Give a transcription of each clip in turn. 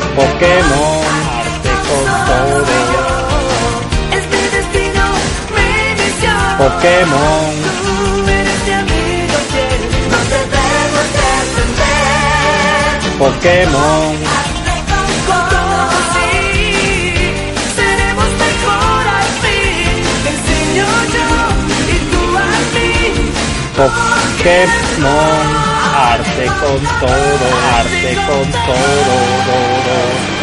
Es Pokémon, arte con todo. Es mi destino, mi misión. Pokémon, Tú eres mi amigo fiel, no debemos defender. Pokémon. Pokémon, arte con todo, arte con todo.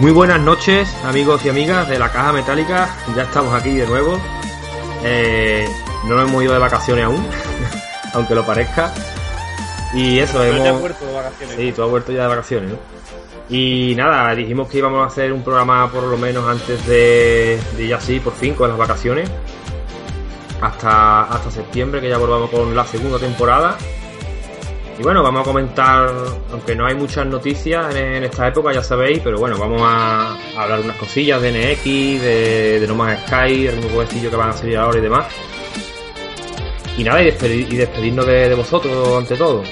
Muy buenas noches, amigos y amigas de la Caja Metálica. Ya estamos aquí de nuevo. Eh, no nos hemos ido de vacaciones aún, aunque lo parezca. Y eso, Pero ya hemos. vuelto de vacaciones. Sí, tú has vuelto ya de vacaciones, ¿no? Y nada, dijimos que íbamos a hacer un programa por lo menos antes de, de ya sí, por fin, con las vacaciones. Hasta, hasta septiembre, que ya volvamos con la segunda temporada. Y bueno, vamos a comentar, aunque no hay muchas noticias en, en esta época, ya sabéis, pero bueno, vamos a, a hablar unas cosillas de NX, de, de No Man's Sky, de algún jueguecillo que van a salir ahora y demás. Y nada, y, despedi- y despedirnos de, de vosotros ante todo.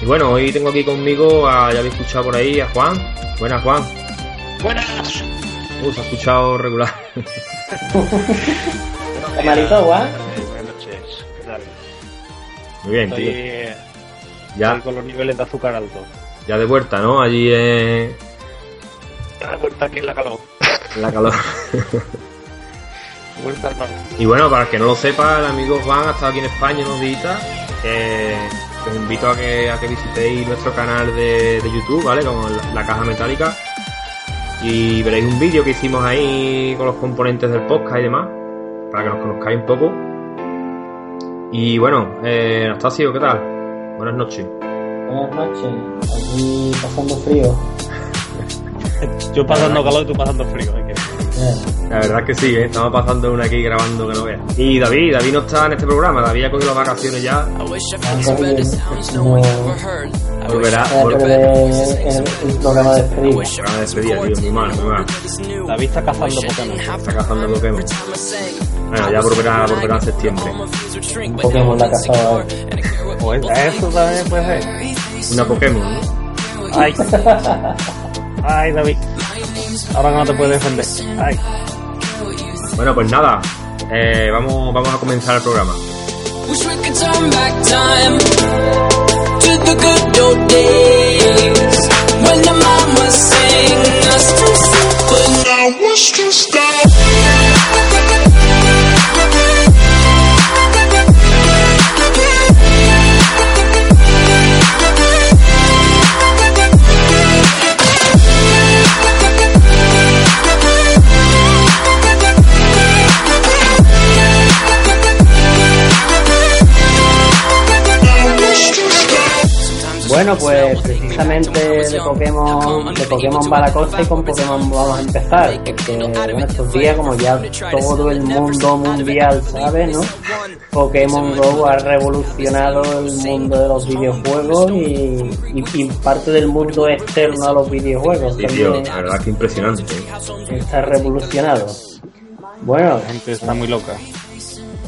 Y bueno, hoy tengo aquí conmigo, a, ya habéis escuchado por ahí, a Juan. Buenas, Juan. Buenas. Uh, se ha escuchado regular. Malito, guau. Buenas noches. ¿Qué tal? Muy bien, Estoy, tío. Eh, Ya, con los niveles de azúcar altos. ya de vuelta, ¿no? Allí en, Está de vuelta aquí en la calor. en la calor. Vuelta al. Y bueno, para el que no lo sepa, el amigo Juan ha estado aquí en España unos días. Que os invito a que, a que visitéis nuestro canal de, de YouTube, ¿vale? Como la, la caja metálica. Y veréis un vídeo que hicimos ahí con los componentes del podcast y demás. Para que nos conozcáis un poco. Y bueno, eh, Anastasio, ¿qué tal? Buenas noches. Buenas noches. Aquí pasando frío. Yo pasando calor y tú pasando frío. Eh, La verdad es que sí, ¿eh? estamos pasando una aquí grabando que no veas. Y David, David no está en este programa, David ha cogido las vacaciones ya. no, Volverá, el, el programa de despedida. Tío, muy mal, muy mal. David está cazando Pokémon. Está cazando Pokémon. Bueno, ya volverá, volverá en septiembre. Pokémon la ahora. Pues eso también puede ser. Una Pokémon, ¿no? Ay. Ay, David. Ahora no te puedes defender. Ay. Bueno, pues nada, eh, vamos, vamos a comenzar el programa. When the mama us to sleep, but now Bueno, pues precisamente de Pokémon, de Pokémon va la cosa y con Pokémon vamos a empezar, porque en estos días como ya todo el mundo mundial sabe, ¿no? Pokémon Go ha revolucionado el mundo de los videojuegos y, y- y parte del mundo externo a los videojuegos Sí, tío, la verdad que impresionante. está revolucionado. Bueno, La gente está muy loca.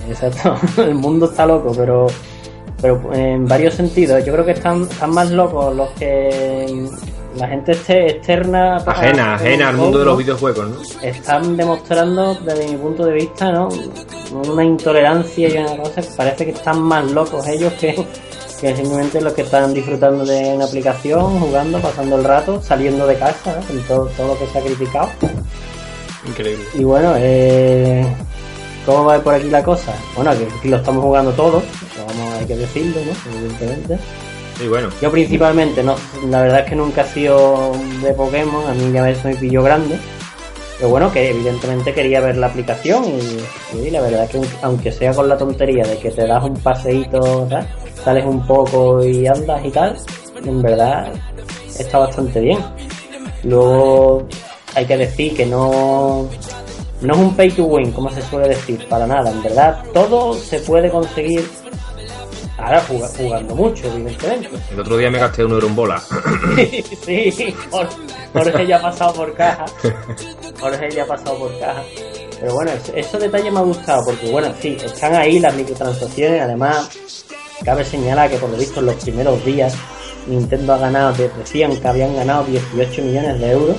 Exacto, el mundo está loco, pero pero en varios sentidos. Yo creo que están, están más locos los que la gente este, externa Ajena, ajena al mundo de los videojuegos, ¿no? están demostrando desde mi punto de vista no una intolerancia y una cosa parece que están más locos ellos que, que simplemente los que están disfrutando de una aplicación jugando pasando el rato saliendo de casa ¿no? con todo, todo lo que se ha criticado Increíble. y bueno eh, cómo va por aquí la cosa bueno que aquí lo estamos jugando todos vamos hay que decirlo no evidentemente Sí, bueno. yo principalmente, no, la verdad es que nunca he sido de Pokémon, a mí ya eso me pilló grande. Pero bueno, que evidentemente quería ver la aplicación y, y la verdad es que aunque sea con la tontería de que te das un paseíto, ¿sabes? sales un poco y andas y tal, en verdad está bastante bien. Luego hay que decir que no, no es un pay to win, como se suele decir, para nada. En verdad todo se puede conseguir ahora juga- jugando mucho, evidentemente. El otro día me gasté un euro en bola. sí, Jor- Jorge ya ha pasado por caja. Jorge ya ha pasado por caja. Pero bueno, eso, esos detalles me ha gustado porque, bueno, sí, están ahí las microtransacciones. Además, cabe señalar que por lo visto en los primeros días Nintendo ha ganado, decían que habían ganado 18 millones de euros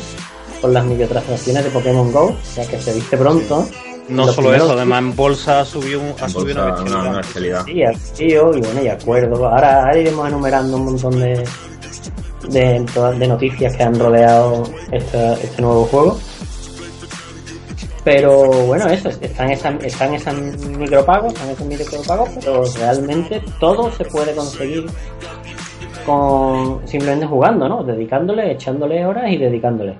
con las microtransacciones de Pokémon Go. O sea que se viste pronto. No solo primeros eso, además en bolsa subió, un- ha En subido bolsa, una una, una bestialidad. bestialidad. Sí, tío, y bueno, y acuerdo. Ahora, ahora iremos enumerando un montón de, de, de noticias que han rodeado este, este nuevo juego. Pero bueno, eso, están esas, están esas micropagos, están esos micropagos, pero realmente todo se puede conseguir con simplemente jugando, ¿no? Dedicándole, echándole horas y dedicándole.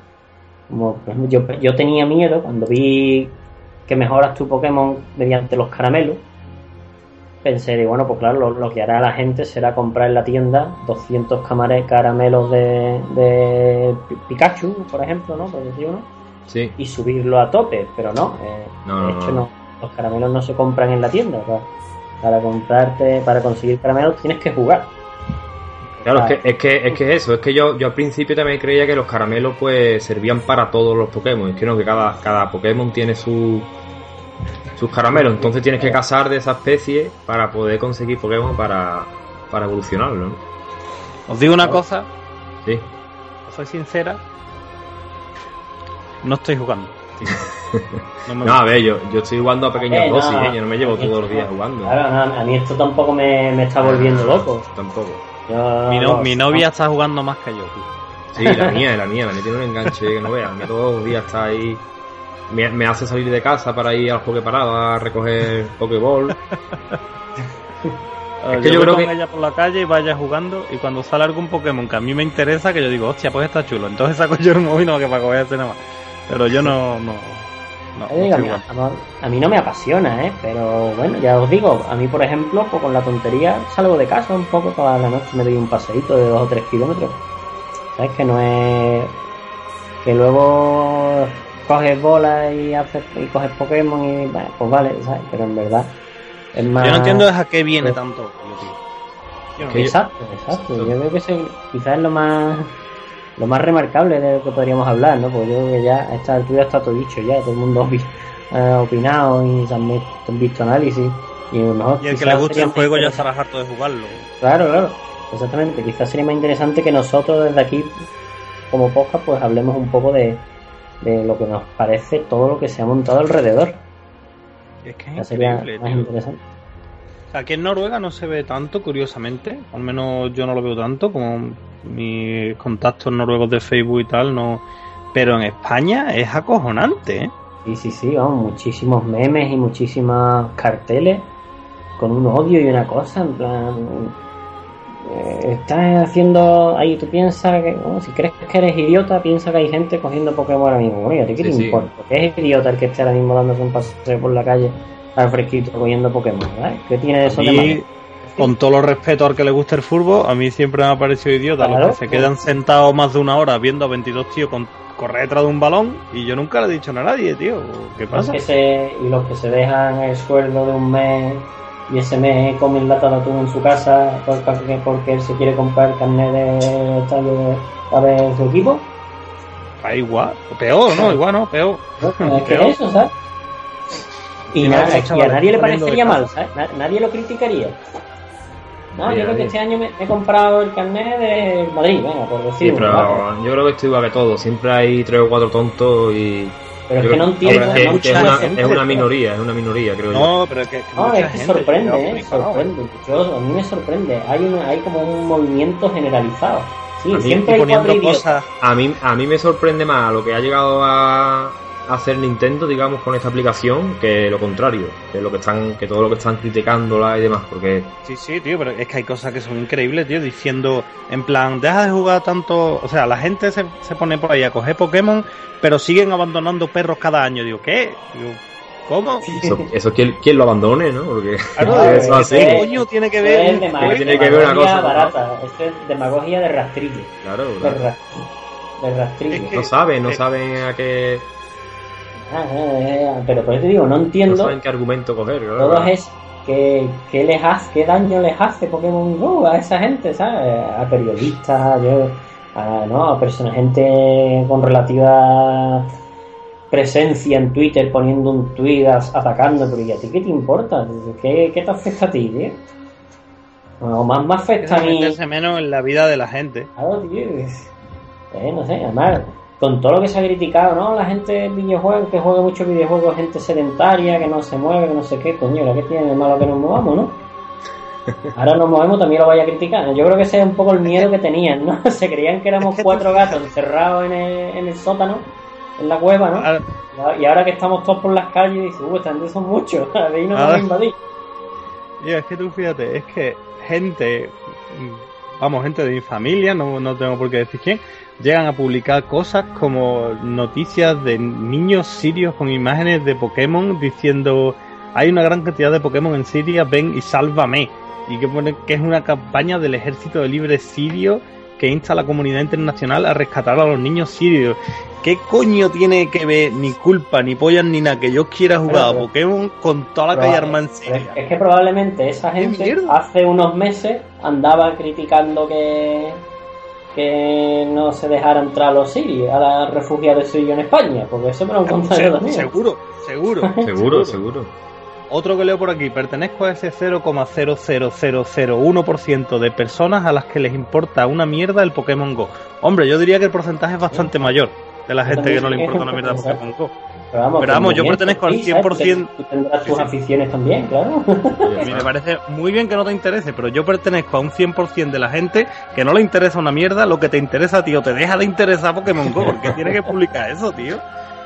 Como, por ejemplo, yo, yo tenía miedo cuando vi que mejoras tu Pokémon mediante los caramelos. Pensé, digo, bueno, pues claro, lo, lo que hará la gente será comprar en la tienda 200 camare- caramelos de, de Pi- Pikachu, por ejemplo, ¿no? Por decir uno, Sí. y subirlo a tope, pero no, eh, No, de no, hecho no. no. Los caramelos no se compran en la tienda. Para comprarte, para conseguir caramelos tienes que jugar. Claro, es que, es que es que eso, es que yo, yo al principio también creía que los caramelos pues servían para todos los Pokémon. Es que no, que cada, cada Pokémon tiene su sus caramelos, entonces tienes que cazar de esa especie para poder conseguir Pokémon para, para evolucionarlo, ¿no? Os digo una cosa, Sí. soy sincera, no estoy jugando. No me No, a ver, yo, yo estoy jugando a pequeñas Eh, no, dosis, ¿eh? Yo no me llevo todos los días jugando. Claro, no, a mí esto tampoco me, me está volviendo loco. Tampoco. Mi, no- no, mi novia está jugando más que yo, tío. Sí, la mía, la mía, la mía tiene un enganche que no veas. Todos los días está ahí. Me, me hace salir de casa para ir al Poképarado a recoger Pokéball. Eh, que yo voy creo con que- ella por la calle y vaya jugando y cuando sale algún Pokémon que a mí me interesa, que yo digo, hostia, pues está chulo. Entonces saco yo el móvil no, que para coger ese nada más. Pero yo no, no, no, no digo, a, mí, jugando. a- a mí no me apasiona, ¿eh? Pero bueno, ya os digo, a mí por ejemplo, pues con la tontería salgo de casa un poco toda la noche, me doy un paseíto de dos o tres kilómetros. ¿Sabes? Que no es... Que luego coges bolas y haces y coges Pokémon y bueno, pues vale, ¿sabes? Pero en verdad es más... Yo no entiendo a qué viene tanto. yo, tío. Yo no Que yo- Exacto, exacto. Yo creo que ese quizás es lo más lo más remarcable de lo que podríamos hablar, ¿no? Porque yo creo que ya a esta altura está todo dicho ya, todo el mundo ha opinado y se han visto, han visto análisis. Y a lo mejor Y el que le guste el juego ya estará harto de jugarlo. Claro, claro, exactamente. Quizás sería más interesante que nosotros desde aquí, como podcast, pues hablemos un poco de, de lo que nos parece todo lo que se ha montado alrededor. Es que Ya sería increíble, más tío. interesante. Aquí en Noruega no se ve tanto, curiosamente. Al menos yo no lo veo tanto, como mis contactos noruegos de Facebook y tal, no. Pero en España es acojonante, ¿eh? Sí, sí, sí, vamos, muchísimos memes y muchísimos carteles con un odio y una cosa, en plan. eh, estás haciendo. Ahí tú piensas que. bueno, si crees que eres idiota, piensa que hay gente cogiendo Pokémon ahora mismo. ¿y a ti qué Sí, te sí. importa? ¿Qué es idiota el que esté ahora mismo dándose un paseo por la calle al fresquito cogiendo Pokémon? ¿verdad? ¿Qué tiene eso de Y malo? con todo los respeto al que le gusta el fútbol, a mí siempre me ha parecido idiota Claro. los que se quedan sentados más de una hora viendo a 22 tíos con correr detrás de un balón y yo nunca le he dicho a nadie, tío. ¿Qué Los pasa? que se, y los que se dejan el sueldo de un mes y ese mes comen lata de atún en su casa por- porque, porque él se quiere comprar carnet de estadio a ver su equipo. Ah, igual, peor, ¿no? Igual, ¿no? Peor. ¿no? Es que Peor. eso, ¿sabes? Y, nada, y a nadie le parecería mal, ¿sabes? Na- Nadie lo criticaría. No, yo creo que este año me he comprado el carnet de Madrid, venga, por Sí, decirlo. yo creo que esto igual que todo. Siempre hay tres o cuatro tontos y. Pero es que no entiendo. es, una, la gente, es una tío. minoría, es una minoría, creo yo. No, pero es que, que No, mucha es que gente sorprende, ¿eh? sorprende. Yo, a mí me sorprende. Hay, una, hay como un movimiento generalizado. Sí, A mí, siempre hay poniendo cosas. A mí, a mí me sorprende más lo que ha llegado a hacer Nintendo, digamos, con esta aplicación, que lo contrario, que lo que están, que todo lo que están criticándola y demás, porque Sí, sí, tío, pero es que hay cosas que son increíbles, tío, diciendo, en plan, deja de jugar tanto, o sea, la gente se, se pone por ahí a coger Pokémon, pero siguen abandonando perros cada año. Digo, ¿qué? Digo, ¿cómo? eso, eso quien, quien lo abandone, ¿no? Porque Claro, eso es así, que- ¿Qué coño tiene que ver? es tiene que ver una cosa, ¿no? barata. Esto es demagogia de rastrillo. claro, De, claro. de rastrillo. Es que- no saben, no saben a qué, pero por eso te digo, no no entiendo. saben qué argumento coger, claro. Todos es que, que les hace, qué daño les hace Pokémon Go a esa gente, ¿sabes? A periodistas, yo, a, ¿no? a personas, gente con relativa presencia en Twitter poniendo un tweet as- atacando, pero ¿y a ti qué te importa? ¿Qué, qué te afecta a ti, tío? O más me afecta a mí. meterse menos en la vida de la gente. Claro, tío. eh, no sé, además, con todo lo que se ha criticado, ¿no? La gente de videojuegos, que juega muchos videojuegos, gente sedentaria, que no se mueve, que no sé qué, coño, ¿la que tiene de malo que nos movamos, no? Ahora nos movemos, también lo vaya a criticar. Yo creo que ese es un poco el miedo que tenían, ¿no? Se creían que éramos cuatro gatos encerrados en el, en el sótano, en la cueva, ¿no? Y ahora que estamos todos por las calles, dices, uh, esta gente son muchos, ahí nos van a invadir. Tío, es que tú fíjate, es que gente, vamos, gente de mi familia, no, no tengo por qué decir quién, llegan a publicar cosas como noticias de niños sirios con imágenes de Pokémon diciendo hay una gran cantidad de Pokémon en Siria, ven y sálvame. Y que pone que es una campaña del ejército de libre sirio que insta a la comunidad internacional a rescatar a los niños sirios. ¿Qué coño tiene que ver ni culpa, ni pollas, ni nada que yo quiera jugar a Pero- Pokémon con toda la calle armada en Pero es, Siria? es que probablemente esa ¿Qué gente hace unos meses andaba criticando que que no se dejara entrar a los sirios, a los refugiados sirios en España, porque eso me lo han contado Se- también. seguro, seguro, Seguro, seguro. Otro que leo por aquí, pertenezco a ese 0,00001% de personas a las que les importa una mierda el Pokémon Go. Hombre, yo diría que el porcentaje es bastante mayor de la gente que no le importa una mierda el Pokémon Go. Pero vamos, Pero vamos, yo pertenezco al sí, ¿sabes? 100%. Tú tendrás tus Sí, sí. aficiones también, claro. A mí me parece muy bien que no te interese, pero yo pertenezco a un 100% de la gente que no le interesa una mierda lo que te interesa, tío. Te deja de interesar Pokémon Go, porque tiene que publicar eso, tío.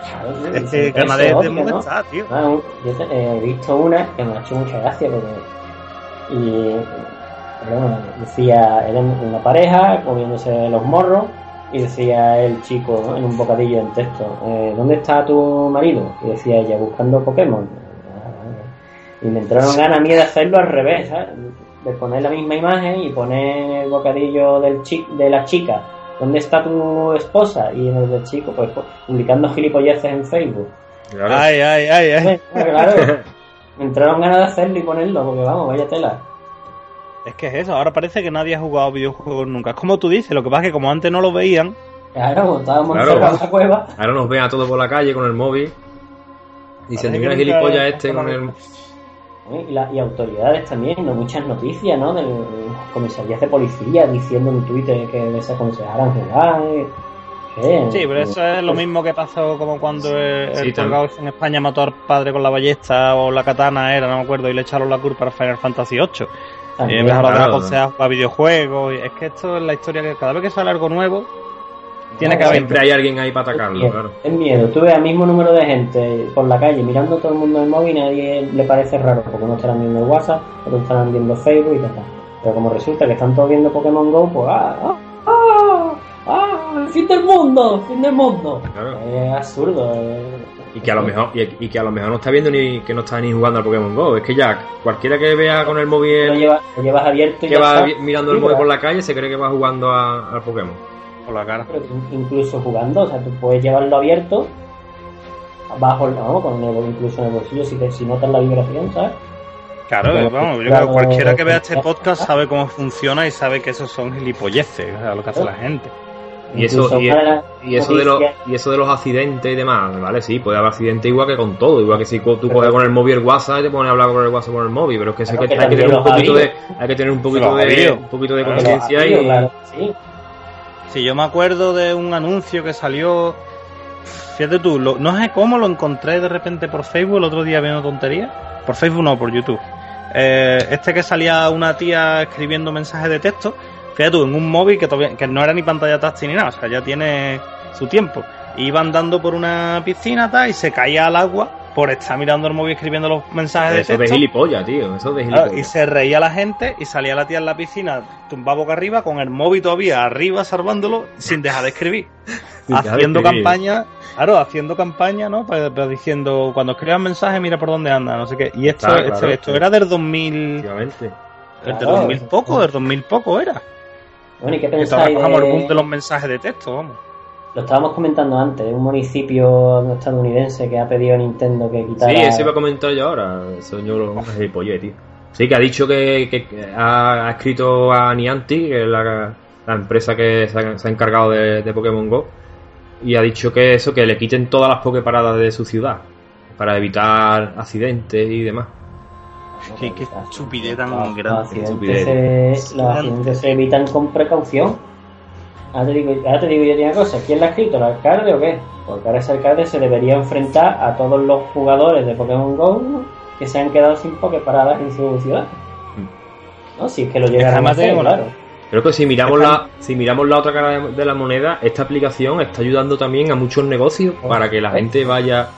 Claro, Es que eso Canadá es de ¿no? tío. Ah, yo eh, he visto una que me ha hecho mucha gracia porque y bueno, decía era una pareja comiéndose los morros y decía el chico en un bocadillo en texto eh, ¿dónde está tu marido? y decía ella buscando Pokémon y me entraron ganas a mí de hacerlo al revés ¿sabes? de poner la misma imagen y poner el bocadillo del chi- de la chica ¿dónde está tu esposa? y en el del chico pues publicando gilipolleces en Facebook Claro. Ay, ay, ay, ay. claro. Me entraron ganas de hacerlo y ponerlo, porque vamos, vaya tela. Es que es eso, ahora parece que nadie ha jugado videojuegos nunca. Es como tú dices, lo que pasa es que como antes no lo veían, Claro, estábamos Claro. en la cueva. Ahora nos ven a todos por la calle con el móvil. Diciendo, Parece mira gilipollas este con el... Y, la- y autoridades también, ¿no? muchas noticias, ¿no? Del comisarías de policía diciendo en Twitter que les aconsejaran jugar. ¿eh? ¿Qué? Sí, pero eso es lo mismo que pasó como cuando el, Sí, el colgado en España mató al padre con la ballesta o la katana era, no me acuerdo, y le echaron la culpa al Final Fantasy VIII. Claro. aconsejar jugar videojuegos, es que esto es la historia que cada vez que sale algo nuevo, tiene No, que haber... Siempre hay alguien ahí para Es atacarlo, miedo, claro. es miedo. Tú ves al mismo número de gente por la calle mirando a todo el mundo en el móvil y nadie le parece raro, porque unos estarán viendo el WhatsApp, otros estarán viendo Facebook y tal. Pero como resulta que están todos viendo Pokémon Go, pues ¡ah! ¡ah! ¡El fin del mundo! ¡el fin del mundo! Claro. Es absurdo. eh. Y que a lo mejor y, y que a lo mejor no está viendo ni que no está ni jugando al Pokémon Go. Es que ya cualquiera que vea con el Lo, móvil lo llevas abierto y que ya va está. mirando el Sí, móvil por la calle se cree que va jugando a- al Pokémon. Por la cara. pero incluso jugando, o sea, tú puedes llevarlo abierto, bajo, el- vamos, con el, incluso en el bolsillo, si, te, si notas la vibración, ¿sabes? Claro, vamos, yo claro, creo que cualquiera que vea este podcast sabe cómo funciona y sabe que esos son gilipolleces, o sea, lo que hace la gente. Y eso, y, eso de los, y eso de los accidentes y demás, ¿vale? Sí, puede haber accidentes igual que con todo. Igual que si tú coges con el móvil el WhatsApp y te pones a hablar con el WhatsApp con el móvil. Pero es que, Claro, que, que hay que tener un poquito ha de, hay que tener un poquito de, un poquito de Claro, conciencia y, claro, sí. Si yo me acuerdo de un anuncio que salió. Fíjate tú, lo- no sé cómo lo encontré de repente por Facebook el otro día viendo tontería. Por Facebook no, por YouTube. Eh, este que salía una tía escribiendo mensajes de texto. Fíjate tú, en un móvil que todavía que no era ni pantalla táctil ni nada, o sea, ya tiene su tiempo. Iba andando por una piscina tal, y se caía al agua por estar mirando el móvil escribiendo los mensajes de eso de texto. gilipollas, tío. Eso de Claro, gilipollas. y se reía la gente y salía la tía en la piscina tumbada boca arriba con el móvil todavía arriba salvándolo sin dejar de escribir. De haciendo escribir. campaña, claro, haciendo campaña, ¿no? Para, para diciendo, cuando escribas mensajes, mira por dónde anda, no sé qué. Y esto, Claro, esto, claro, esto era del 2000, Efectivamente. del Claro. 2000 poco, del 2000 poco era. Bueno, ¿y qué pensáis bajamos el boom de... de los mensajes de texto, vamos. Lo estábamos comentando antes, un municipio estadounidense que ha pedido a Nintendo que quitara... Sí, eso iba a comentar yo ahora, señor los gilipollas, tío. Sí, que ha dicho que, que- que ha, ha escrito a Niantic, que es la, la empresa que se ha, se ha encargado de, de Pokémon Go, y ha dicho que eso, que le quiten todas las Poképaradas de su ciudad, para evitar accidentes y demás. Qué, qué estupidez tan Los- grande. Los accidentes, se, los accidentes se evitan con precaución. Ahora te, digo, ahora te digo yo una cosa, ¿quién la ha escrito? ¿El alcalde o qué? Porque ahora ese alcalde se debería enfrentar a todos los jugadores de Pokémon GO que se han quedado sin Poképaradas en su ciudad. ¿No? Si es que lo llegan a hacer, claro. Creo que si miramos la, si miramos la otra cara de, de la moneda, esta aplicación está ayudando también a muchos negocios para que la gente vaya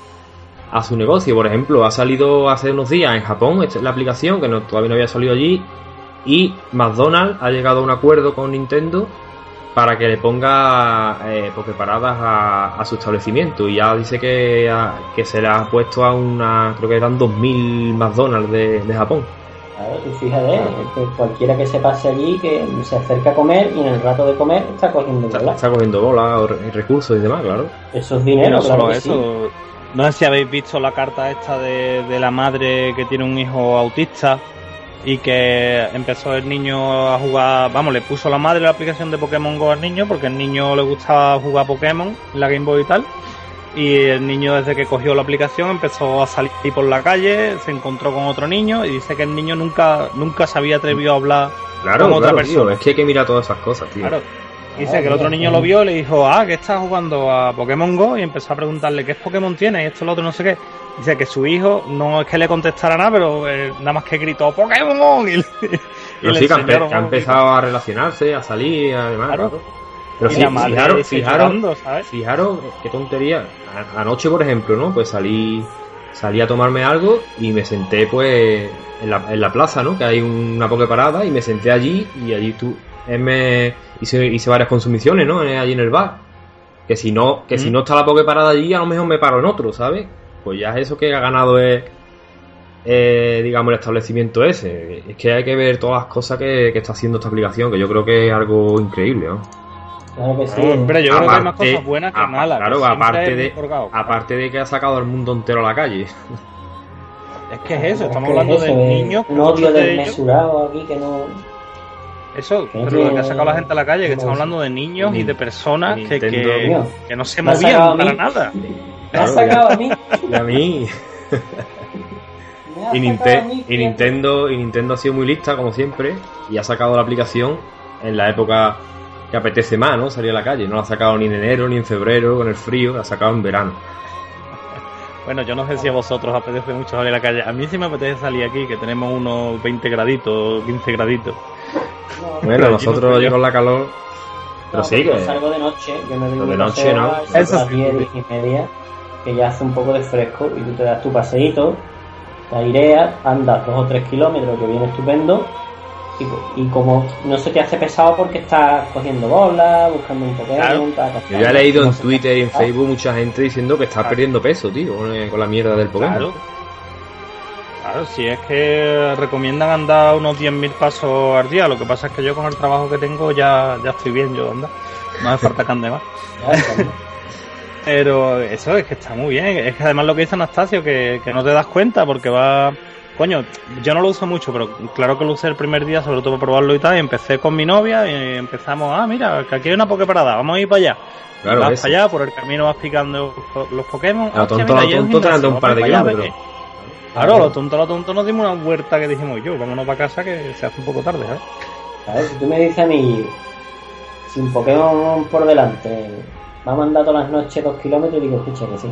a su negocio. Por ejemplo, ha salido hace unos días en Japón esta es la aplicación que no, todavía no había salido allí y McDonald's ha llegado a un acuerdo con Nintendo para que le ponga eh, Poképaradas a, a su establecimiento y ya dice que, a- que se le ha puesto a una, creo que eran 2.000 McDonald's de, de Japón. Claro, tú fíjate, que cualquiera que se pase allí, que se acerca a comer y en el rato de comer está cogiendo Está, bola. está cogiendo bola, recursos y demás, claro. Eso es Y dinero, no claro solo que sí. No sé si habéis visto la carta esta de, de la madre que tiene un hijo autista y que empezó el niño a jugar, vamos, le puso la madre la aplicación de Pokémon Go al niño porque el niño le gustaba jugar Pokémon en la Game Boy y tal. Y el niño desde que cogió la aplicación empezó a salir por la calle, se encontró con otro niño y dice que el niño nunca nunca se había atrevido a hablar Claro, Como otra claro, tío, persona. es que hay que mirar todas esas cosas, tío. Claro. Dice que el otro niño lo vio y le dijo, ah, que estás jugando a Pokémon Go y empezó a preguntarle qué Pokémon tiene y esto, lo otro, no sé qué. Dice que su hijo no es que le contestara nada, pero eh, nada más que gritó Pokémon y, y Pero sí, que empe- que ha empezado a relacionarse, a salir, además. Claro. Pero sí, llorando, ¿sabes? fijaros, qué tontería. Anoche, por ejemplo, ¿no? Pues salí, salí a tomarme algo y me senté, pues, en la, en la plaza, ¿no? Que hay una parada y me senté allí y allí tú, me hice, hice varias consumiciones, ¿no? Eh, Allí en el bar. Que si no, que si no está la parada allí, a lo mejor me paro en otro, ¿sabes? Pues ya es eso que ha ganado es, eh, digamos, el establecimiento ese. Es que hay que ver todas las cosas que, que está haciendo esta aplicación, que yo creo que es algo increíble, ¿no? Claro que sí. No, hombre, yo creo que hay más Aparte- cosas buenas que malas. claro, que aparte de-. Aparte de que ha sacado al mundo entero a la calle. Es que es eso, Es estamos hablando es de eso, es niños. Un odio de desmesurado aquí que no. Eso, Que pero lo que ha sacado la gente a la calle, que estamos hablando de niños y de personas que, que, que no se movían mí. para nada. Me ha Claro, sacado a mí. Y a mí. Y. Nintendo, y Nintendo ha sido muy lista, como siempre, y ha sacado la aplicación en la época que apetece más, ¿no? Salir a la calle. No la ha sacado ni en enero, ni en febrero, con el frío, la ha sacado en verano. Bueno, yo no sé si a vosotros os apetece mucho salir a la calle. A mí sí me apetece salir aquí, que tenemos unos 20 graditos, 15 graditos. No, Bueno, no nosotros yo. con la calor. Pero no, sí yo que. salgo de noche, yo me doy de noche, ¿no? a Eso las sí, 10, sí. 10 y media, que ya hace un poco de fresco y tú te das tu paseíto, te aireas, andas dos o tres kilómetros, que viene estupendo, y, y como no se te hace pesado porque estás cogiendo bolas, buscando un Pokémon, Claro. Yo ya he leído no en Twitter y en. Facebook mucha gente diciendo que está Claro. perdiendo peso, tío, con, con la mierda del Pokémon. Claro. Claro, si es que recomiendan andar unos 10.000 pasos al día. Lo que pasa es que yo con el trabajo que tengo ya, ya estoy bien, yo anda. No hace falta que ande más. Pero eso es que está muy bien. Es que además lo que dice Anastasio, que, que no te das cuenta porque va coño, yo no lo uso mucho, pero claro que lo usé el primer día, sobre todo para probarlo y tal. Y empecé con mi novia y empezamos, ah, mira, que aquí hay una Poképarada, vamos a ir para allá. Claro, vas para allá, por el camino vas picando los Pokémon. A Hostia, tonto, a tonto un par de kilómetros. Claro, a lo tonto, a lo tonto nos dimos una huerta que dijimos yo, vámonos para casa que se hace un poco tarde, ¿sabes? ¿Sabes? Si tú me dices a mí, sin Pokémon por delante, vamos a andar todas las noches dos kilómetros, y digo, escucha que sí.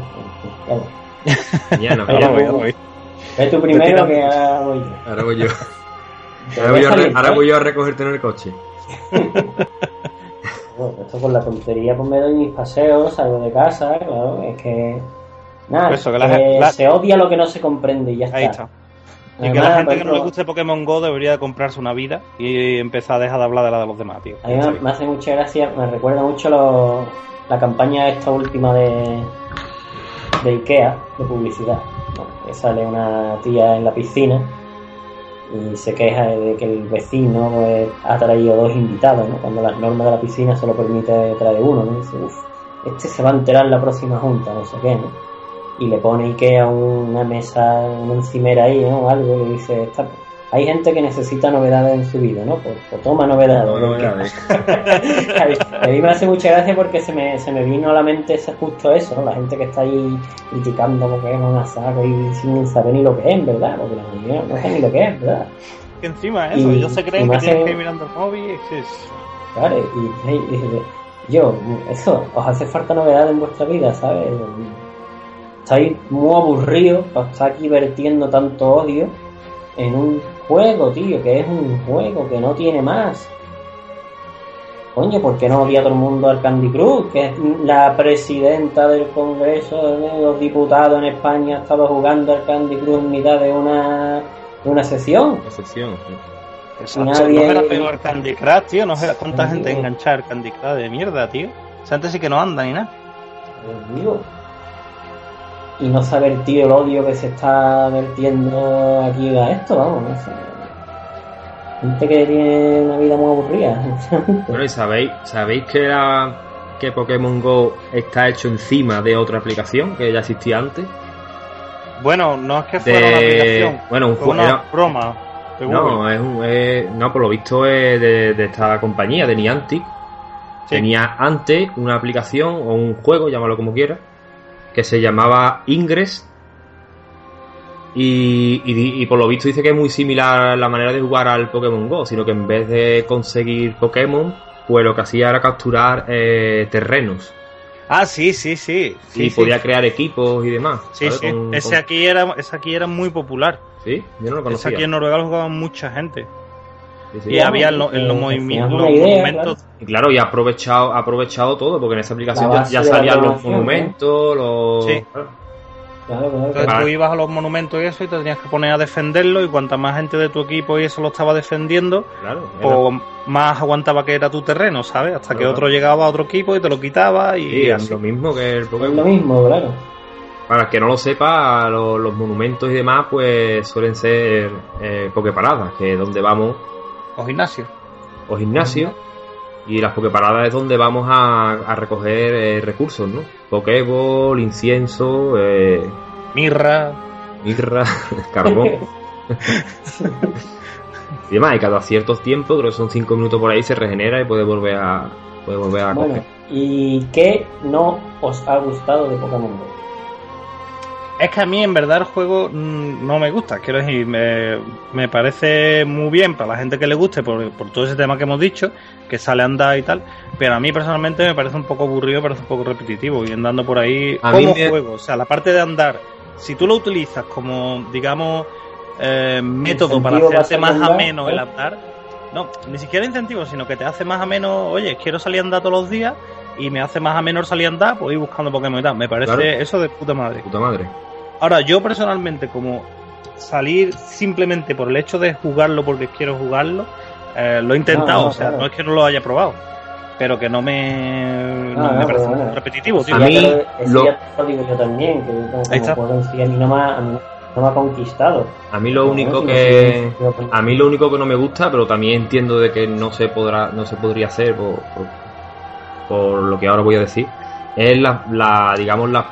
Ya voy. Ya no, Ya voy, voy, ya voy. Ve tú primero que ahora voy yo. Ahora voy yo. Ahora a yo a voy yo a recogerte en el coche. Bueno, esto con la tontería, pues me doy mis paseos, salgo de casa, claro, es que. Nada, Eso, que la la- se odia lo que no se comprende y ya está. Ahí está. Y que la gente que no le guste Pokémon Go debería de comprarse una vida y empezar a dejar de hablar de la de los demás, tío. A mí me, me hace mucha gracia, me recuerda mucho lo- la campaña esta última de, de Ikea, de publicidad. Que sale una tía en la piscina y se queja de que el vecino pues, ha traído dos invitados, ¿no? cuando las normas de la piscina solo permite traer uno. ¿no? Y dice, "Uf, este se va a enterar en la próxima junta, no sé qué, ¿no? Y le pone Ikea una mesa, una encimera ahí, ¿no? Algo y dice, "Esta- hay gente que necesita novedades en su vida, ¿no? Pues, pues toma novedades. No, no, porque- a mí me hace mucha gracia porque se me, se me vino a la mente ese- justo eso, ¿no? La gente que está ahí criticando lo que es una saga y sin saber ni lo que es, ¿verdad? Porque la mayoría no sabe ni lo que es, ¿verdad? Que encima eso, Y- ellos se creen que hace- tienen que ir mirando el móvil. Claro, y, y- y- yo, eso, os hace falta novedad en vuestra vida, ¿sabes? Estáis muy aburridos, os aquí vertiendo tanto odio en un juego, tío, que es un juego que no tiene más. Coño, ¿por qué no odia todo el mundo al Candy Crush? Que es la presidenta del Congreso de los Diputados en España estaba jugando al Candy Crush en mitad de una, de una sesión. Excepción. sí. Exacto, Nadie- No era peor Candy Crush, tío. No sé cuánta Sí. gente enganchar Candy Crush de mierda, tío. Esa gente sí que no anda ni nada. Dios mío. Y no saber, tío, el odio que se está vertiendo aquí a esto, vamos, no sé. Gente que tiene una vida muy aburrida. Bueno, y sabéis, sabéis que la que Pokémon Go está hecho encima de otra aplicación que ya existía antes. Bueno, no es que fuera una De, aplicación. bueno, un juego. una broma. No, es un, es- no, por lo visto es de, de esta compañía, de Niantic. Sí. Tenía antes una aplicación o un juego, llámalo como quieras, que se llamaba Ingress. Y, y por lo visto dice que es muy similar a la manera de jugar al Pokémon Go, sino que en vez de conseguir Pokémon, pues lo que hacía era capturar eh, terrenos. Ah, sí, sí, sí. sí y sí. podía crear equipos y demás. Sí, ¿sabes? sí. Con- ese, con- aquí era, ese aquí era muy popular. Sí, yo no lo Ese conocía. aquí en Noruega lo jugaban mucha gente. Sí, sí. Y había en, lo- en los movimientos, tenías los una idea, monumentos. Y claro, y ha aprovechado, ha aprovechado todo, porque en esa aplicación ya, salían los monumentos, los... Sí. Claro, claro, Entonces tú ibas a los monumentos y eso y te tenías que poner a defenderlo y cuanta más gente de tu equipo y eso lo estaba defendiendo, Claro, pues más aguantaba que era tu terreno, ¿sabes? Hasta que Claro. otro llegaba a otro equipo y te lo quitaba y sí, es lo mismo que el Es lo Pokémon. mismo, claro. Para el que no lo sepa, lo- los, monumentos y demás, pues suelen ser eh, Poképaradas, que es donde vamos, O gimnasio. o gimnasios, y las Poképaradas es donde vamos a, a recoger eh, recursos, ¿no? Pokéball, incienso, eh, Mirra. mirra, carbón. y demás, y cada ciertos tiempos, creo que son 5 minutos por ahí, se regenera y puede volver a, puede volver a Bueno, coger. ¿y qué no os ha gustado de Pokémon Go? Es que a mí en verdad el juego mm, no me gusta, quiero decir, me, me parece muy bien para la gente que le guste por, por todo ese tema que hemos dicho, que sale a andar y tal, pero a mí personalmente me parece un poco aburrido, me parece un poco repetitivo y andando por ahí A como me- juego, o sea, la parte de andar, si tú lo utilizas como, digamos, eh, método para hacerte hacer más andar, ameno el andar, no, ni siquiera incentivo, sino que te hace más ameno, oye, quiero salir a andar todos los días y me hace más ameno el salir a andar, pues ir buscando Pokémon y tal, me parece Claro. eso de puta madre. Puta madre. Ahora, yo personalmente, como salir simplemente por el hecho de jugarlo porque quiero jugarlo, eh, lo he intentado, No, no, o sea, claro. no es que no lo haya probado, pero que no me, no Ah, me no, parece bueno. repetitivo, tío. A mí, eso lo- ya te lo digo yo también, que como, Ahí está. como a mí no me ha, a mí no me ha conquistado. A mí lo único que... A mí lo único que no me gusta, pero también entiendo de que no se podrá, no se podría hacer por, por, por lo que ahora voy a decir, es la, la digamos la,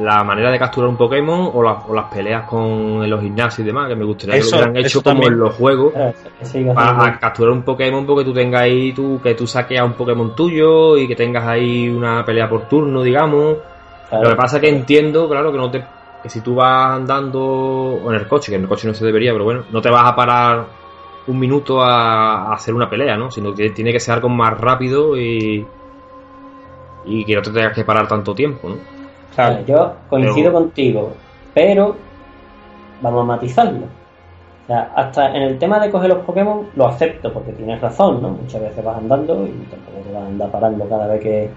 la manera de capturar un Pokémon o, la- o las peleas con los gimnasios y demás, que me gustaría Eso- que lo hubieran hecho como también. en los juegos. Claro, ese- ese iba a ser Para capturar un Pokémon porque tú tengas ahí, tú, que tú saques a un Pokémon tuyo y que tengas ahí una pelea por turno, digamos. claro. Lo que pasa es que entiendo, claro, que no te que si tú vas andando o en el coche, que en el coche no se debería, pero bueno, no te vas a parar un minuto a, a hacer una pelea, ¿no? Sino que tiene que ser algo más rápido y y que no te tengas que parar tanto tiempo, ¿no? Claro. Yo coincido Pero- contigo, pero vamos a matizarlo. O sea, hasta en el tema de coger los Pokémon lo acepto porque tienes razón, ¿no? Muchas veces vas andando y tampoco te vas a andar parando cada vez que.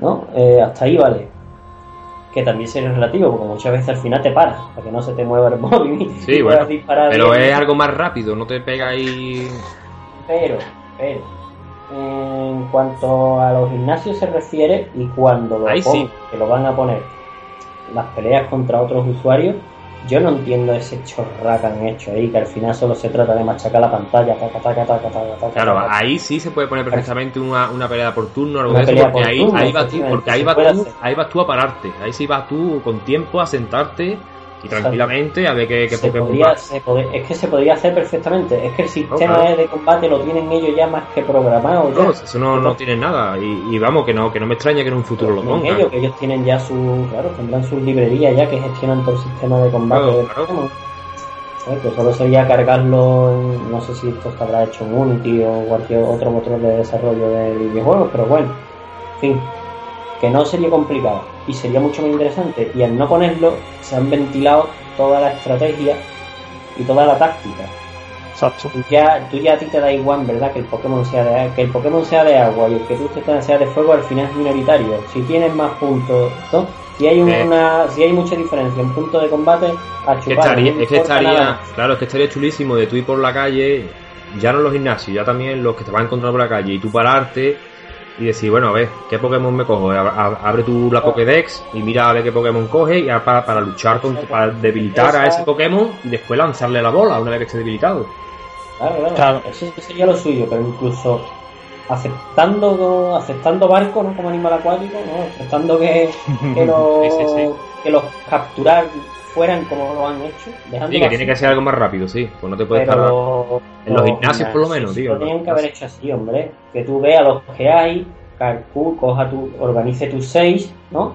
¿No? Eh, hasta ahí vale. Que también sería relativo, porque muchas veces al final te paras para que no se te mueva el móvil Sí, y bueno, puedas disparar. Pero bien. es algo más rápido, no te pega ahí. Pero, pero, en cuanto a los gimnasios se refiere y cuando lo sí. que lo van a poner las peleas contra otros usuarios, yo no entiendo ese chorra que han hecho ahí, que al final solo se trata de machacar la pantalla, taca, taca, taca, taca, taca, Claro, ahí sí se puede poner perfectamente una, una pelea por turno, algo de eso, porque por ahí, turno, ahí vas tú, porque ahí vas tú, ahí vas tú a pararte, ahí sí vas tú con tiempo a sentarte y tranquilamente a ver qué, qué Se podría- se pode- es que se podría hacer perfectamente. Es que el sistema claro. de combate lo tienen ellos ya más que programado. ya. No, eso no, no tiene nada y, y vamos, que no, que no me extraña que en un futuro lo tienen pongan. ellos, que ellos tienen ya su, claro, tendrán sus librerías ya que gestionan todo el sistema de combate Claro, del claro. ¿Sabes? Que solo sería cargarlo en, no sé si esto estará hecho en Unity o cualquier otro motor de desarrollo de videojuegos, pero bueno, en fin, que no sería complicado y sería mucho más interesante. Y al no ponerlo, se han ventilado toda la estrategia y toda la táctica. Exacto. Ya, tú ya a ti te da igual, ¿verdad? Que el Pokémon sea de que el Pokémon sea de agua y el que tú te sea de fuego al final es minoritario. Si tienes más puntos, ¿no? Si hay Eh. una, si hay mucha diferencia en puntos de combate, a Es que chupar. estaría, no es que estaría, nada. claro, es que estaría chulísimo de tú ir por la calle, ya no en los gimnasios, ya también los que te vas encontrando por la calle, y tú pararte y decir, bueno, a ver, ¿qué Pokémon me cojo? Ab- ab- Abre tú la Pokédex y mira a ver qué Pokémon coge y para, para luchar, con, para debilitar a ese Pokémon y después lanzarle la bola una vez que esté debilitado. Claro, claro. Claro. Eso sería lo suyo, pero incluso aceptando aceptando barcos ¿no? como animal acuático, ¿no? aceptando que, que, los, Sí, sí, sí. que los capturar fueran como lo han hecho, Sí, que tiene que ser algo más rápido, sí, pues no te puedes parar. En los gimnasios, por lo menos, tío, Lo tenían que haber hecho así, hombre. Que tú veas los que hay, calcul, coja tu, organice tus seis, ¿no?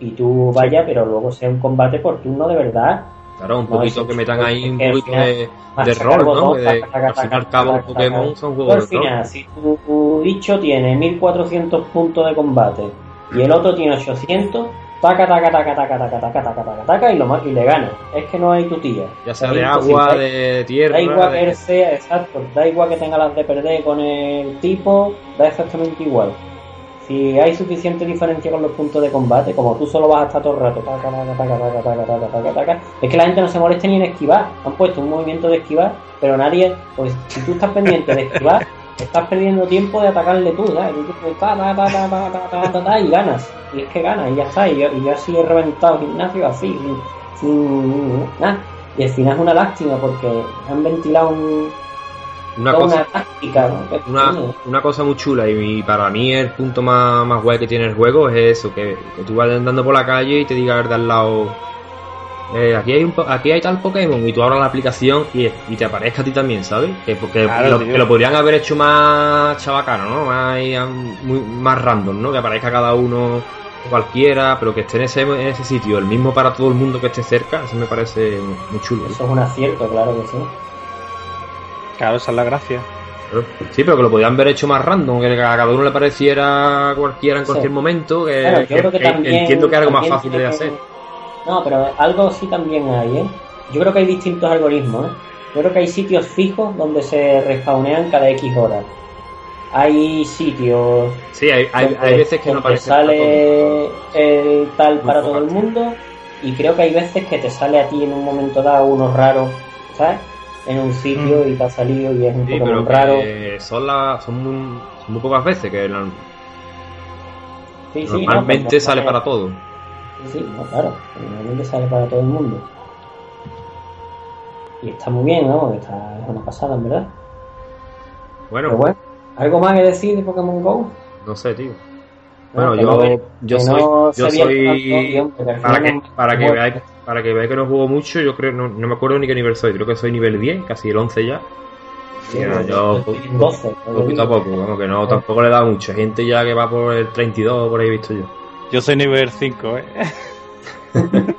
Y tú vaya, pero luego sea un combate por turno de verdad. Claro, un No, poquito que metan ahí un poquito final de, de rol, ¿no? de- al fin y al taca, cabo, los taca, Pokémon son juegos rol. final, si tu, tu bicho tiene 1400 puntos de combate y el otro tiene 800, taca, taca, taca, taca, taca, taca, taca, taca, taca, y, lo, y le gana. Es que no hay tu tía. Ya sea de agua, de tierra. Da igual que sea, exacto, da igual que tenga las de perder con el tipo, da exactamente igual. Si hay suficiente diferencia con los puntos de combate, como tú solo vas a estar todo el rato, taca, taca, taca, taca, taca, taca, taca, taca, es que la gente no se molesta ni en esquivar. Han puesto un movimiento de esquivar, pero nadie, pues si tú estás pendiente de esquivar, estás perdiendo tiempo de atacarle tú, ¿sabes? Y, ganas, y es que ganas, y ya está, y yo, y yo así he reventado el gimnasio así, sin, nada. Y al final es una lástima porque han ventilado un, una una, táctica, ¿no? una, cosa muy chula y, para mí el punto más, más guay que tiene el juego es eso, que, que tú vas andando por la calle y te diga el de al lado eh, aquí, hay un, po- aquí hay tal Pokémon y tú abras la aplicación y, y te aparezca a ti también, ¿sabes? Que, porque Claro, lo, tío. que lo podrían haber hecho más chabacano, ¿no? Más, muy, más random, ¿no? Que aparezca cada uno cualquiera, pero que esté en ese, en ese sitio, el mismo para todo el mundo que esté cerca, eso me parece muy chulo. Eso es un acierto, claro que sí. Claro, esa es la gracia. Sí, pero que lo podían haber hecho más random, que a cada uno le pareciera cualquiera en Sí. cualquier momento, que, Claro, yo que- creo que que también. entiendo que es algo más fácil de hacer. No, pero algo sí también hay, ¿eh? Yo creo que hay distintos algoritmos, ¿eh? Yo creo que hay sitios fijos donde se respawnean cada X horas. Hay sitios Sí, hay, hay, donde, hay veces que no aparece sale el tal para todo el mundo y creo que hay veces que te sale a ti en un momento dado uno raro, ¿sabes? En un sitio y te ha salido y es un Mm. Sí, pero raro. son, la, son, muy, son muy pocas veces que la- Sí, sí, no, normalmente pues, sale para todo. Sí, no, claro, normalmente sale para todo el mundo. Y está muy bien, ¿no? Está, es una pasada, en verdad. Bueno, bueno, ¿algo más que decir de Pokémon Go? no sé, tío. Bueno, yo, no- yo soy, no yo soy para que, para que veáis, para que veáis que no juego mucho, yo creo, no, no me acuerdo ni qué nivel soy, creo que soy nivel 10, casi el 11 ya. sí, yo yo estoy po- en 12, poquito a poco, vamos que no, tampoco le da mucho, gente ya que va por el 32, por ahí visto yo. Yo soy nivel 5, ¿eh?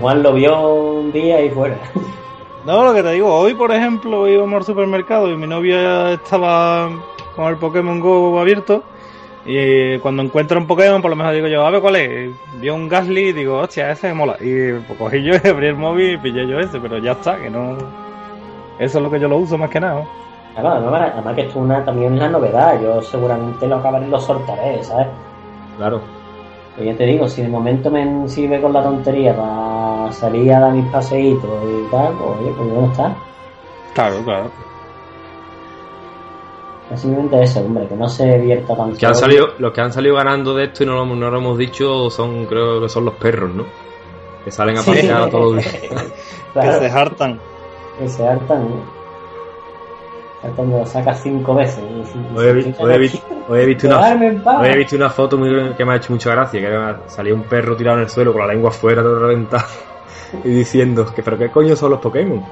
Juan lo vio un día y fuera. No, lo que te digo, hoy por ejemplo íbamos al supermercado y mi novia estaba con el Pokémon Go abierto y cuando encuentro un Pokémon por lo menos digo yo, a ver cuál es, vio un Gasly y digo, hostia, ese mola y pues cogí yo y abrí el móvil y pillé yo ese, pero ya está, que no... Eso es lo que yo lo uso más que nada. Claro, además, además que esto es una, también es la novedad. Yo seguramente lo acabaré y lo soltaré, ¿sabes? Claro. Pero ya te digo, si de momento me sirve con la tontería para salir a dar mis paseitos y tal, pues oye, pues bueno está. Claro, claro. Es simplemente eso, hombre, que no se vierta tanto. Que han salido, los que han salido ganando de esto y no lo, no lo hemos dicho son, creo que son los perros, ¿no? Que salen a Sí. pasear todos los días. Que Claro, se hartan. que se hartan. ¿no? De lo sacas cinco veces. Hoy he, vi- cinco hoy he vi- veces. hoy he visto una. Hoy he visto una foto muy, que me ha hecho mucha gracia, que salía un perro tirado en el suelo con la lengua afuera, todo reventado, y diciendo, que pero qué coño son los Pokémon,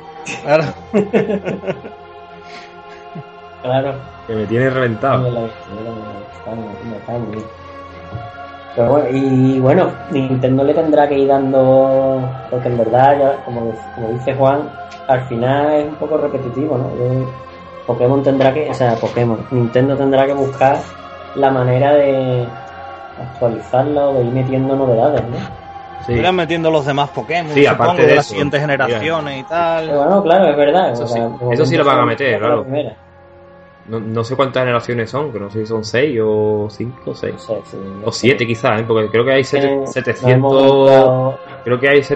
Claro. Claro. que me tienen Yo reventado. Pero bueno, y bueno, Nintendo le tendrá que ir dando, porque en verdad, ya, como, como dice Juan, al final es un poco repetitivo, ¿no? Yo- Pokémon tendrá que, o sea, Pokémon, Nintendo tendrá que buscar la manera de actualizarlo, de ir metiendo novedades, ¿no? Sí. Irán metiendo los demás Pokémon, Sí, supongo, aparte de, de las eso. siguientes generaciones y Pero tal. bueno, claro, es verdad. Eso o sea, sí, de eso sí lo van a meter, la claro. No, no sé cuántas generaciones son, que no sé si son 6 o 5 o No 6. sé, sí, O 7 quizás, ¿eh? porque creo que hay sete- Eh, nos hemos 700... juntado Creo que hay Hemos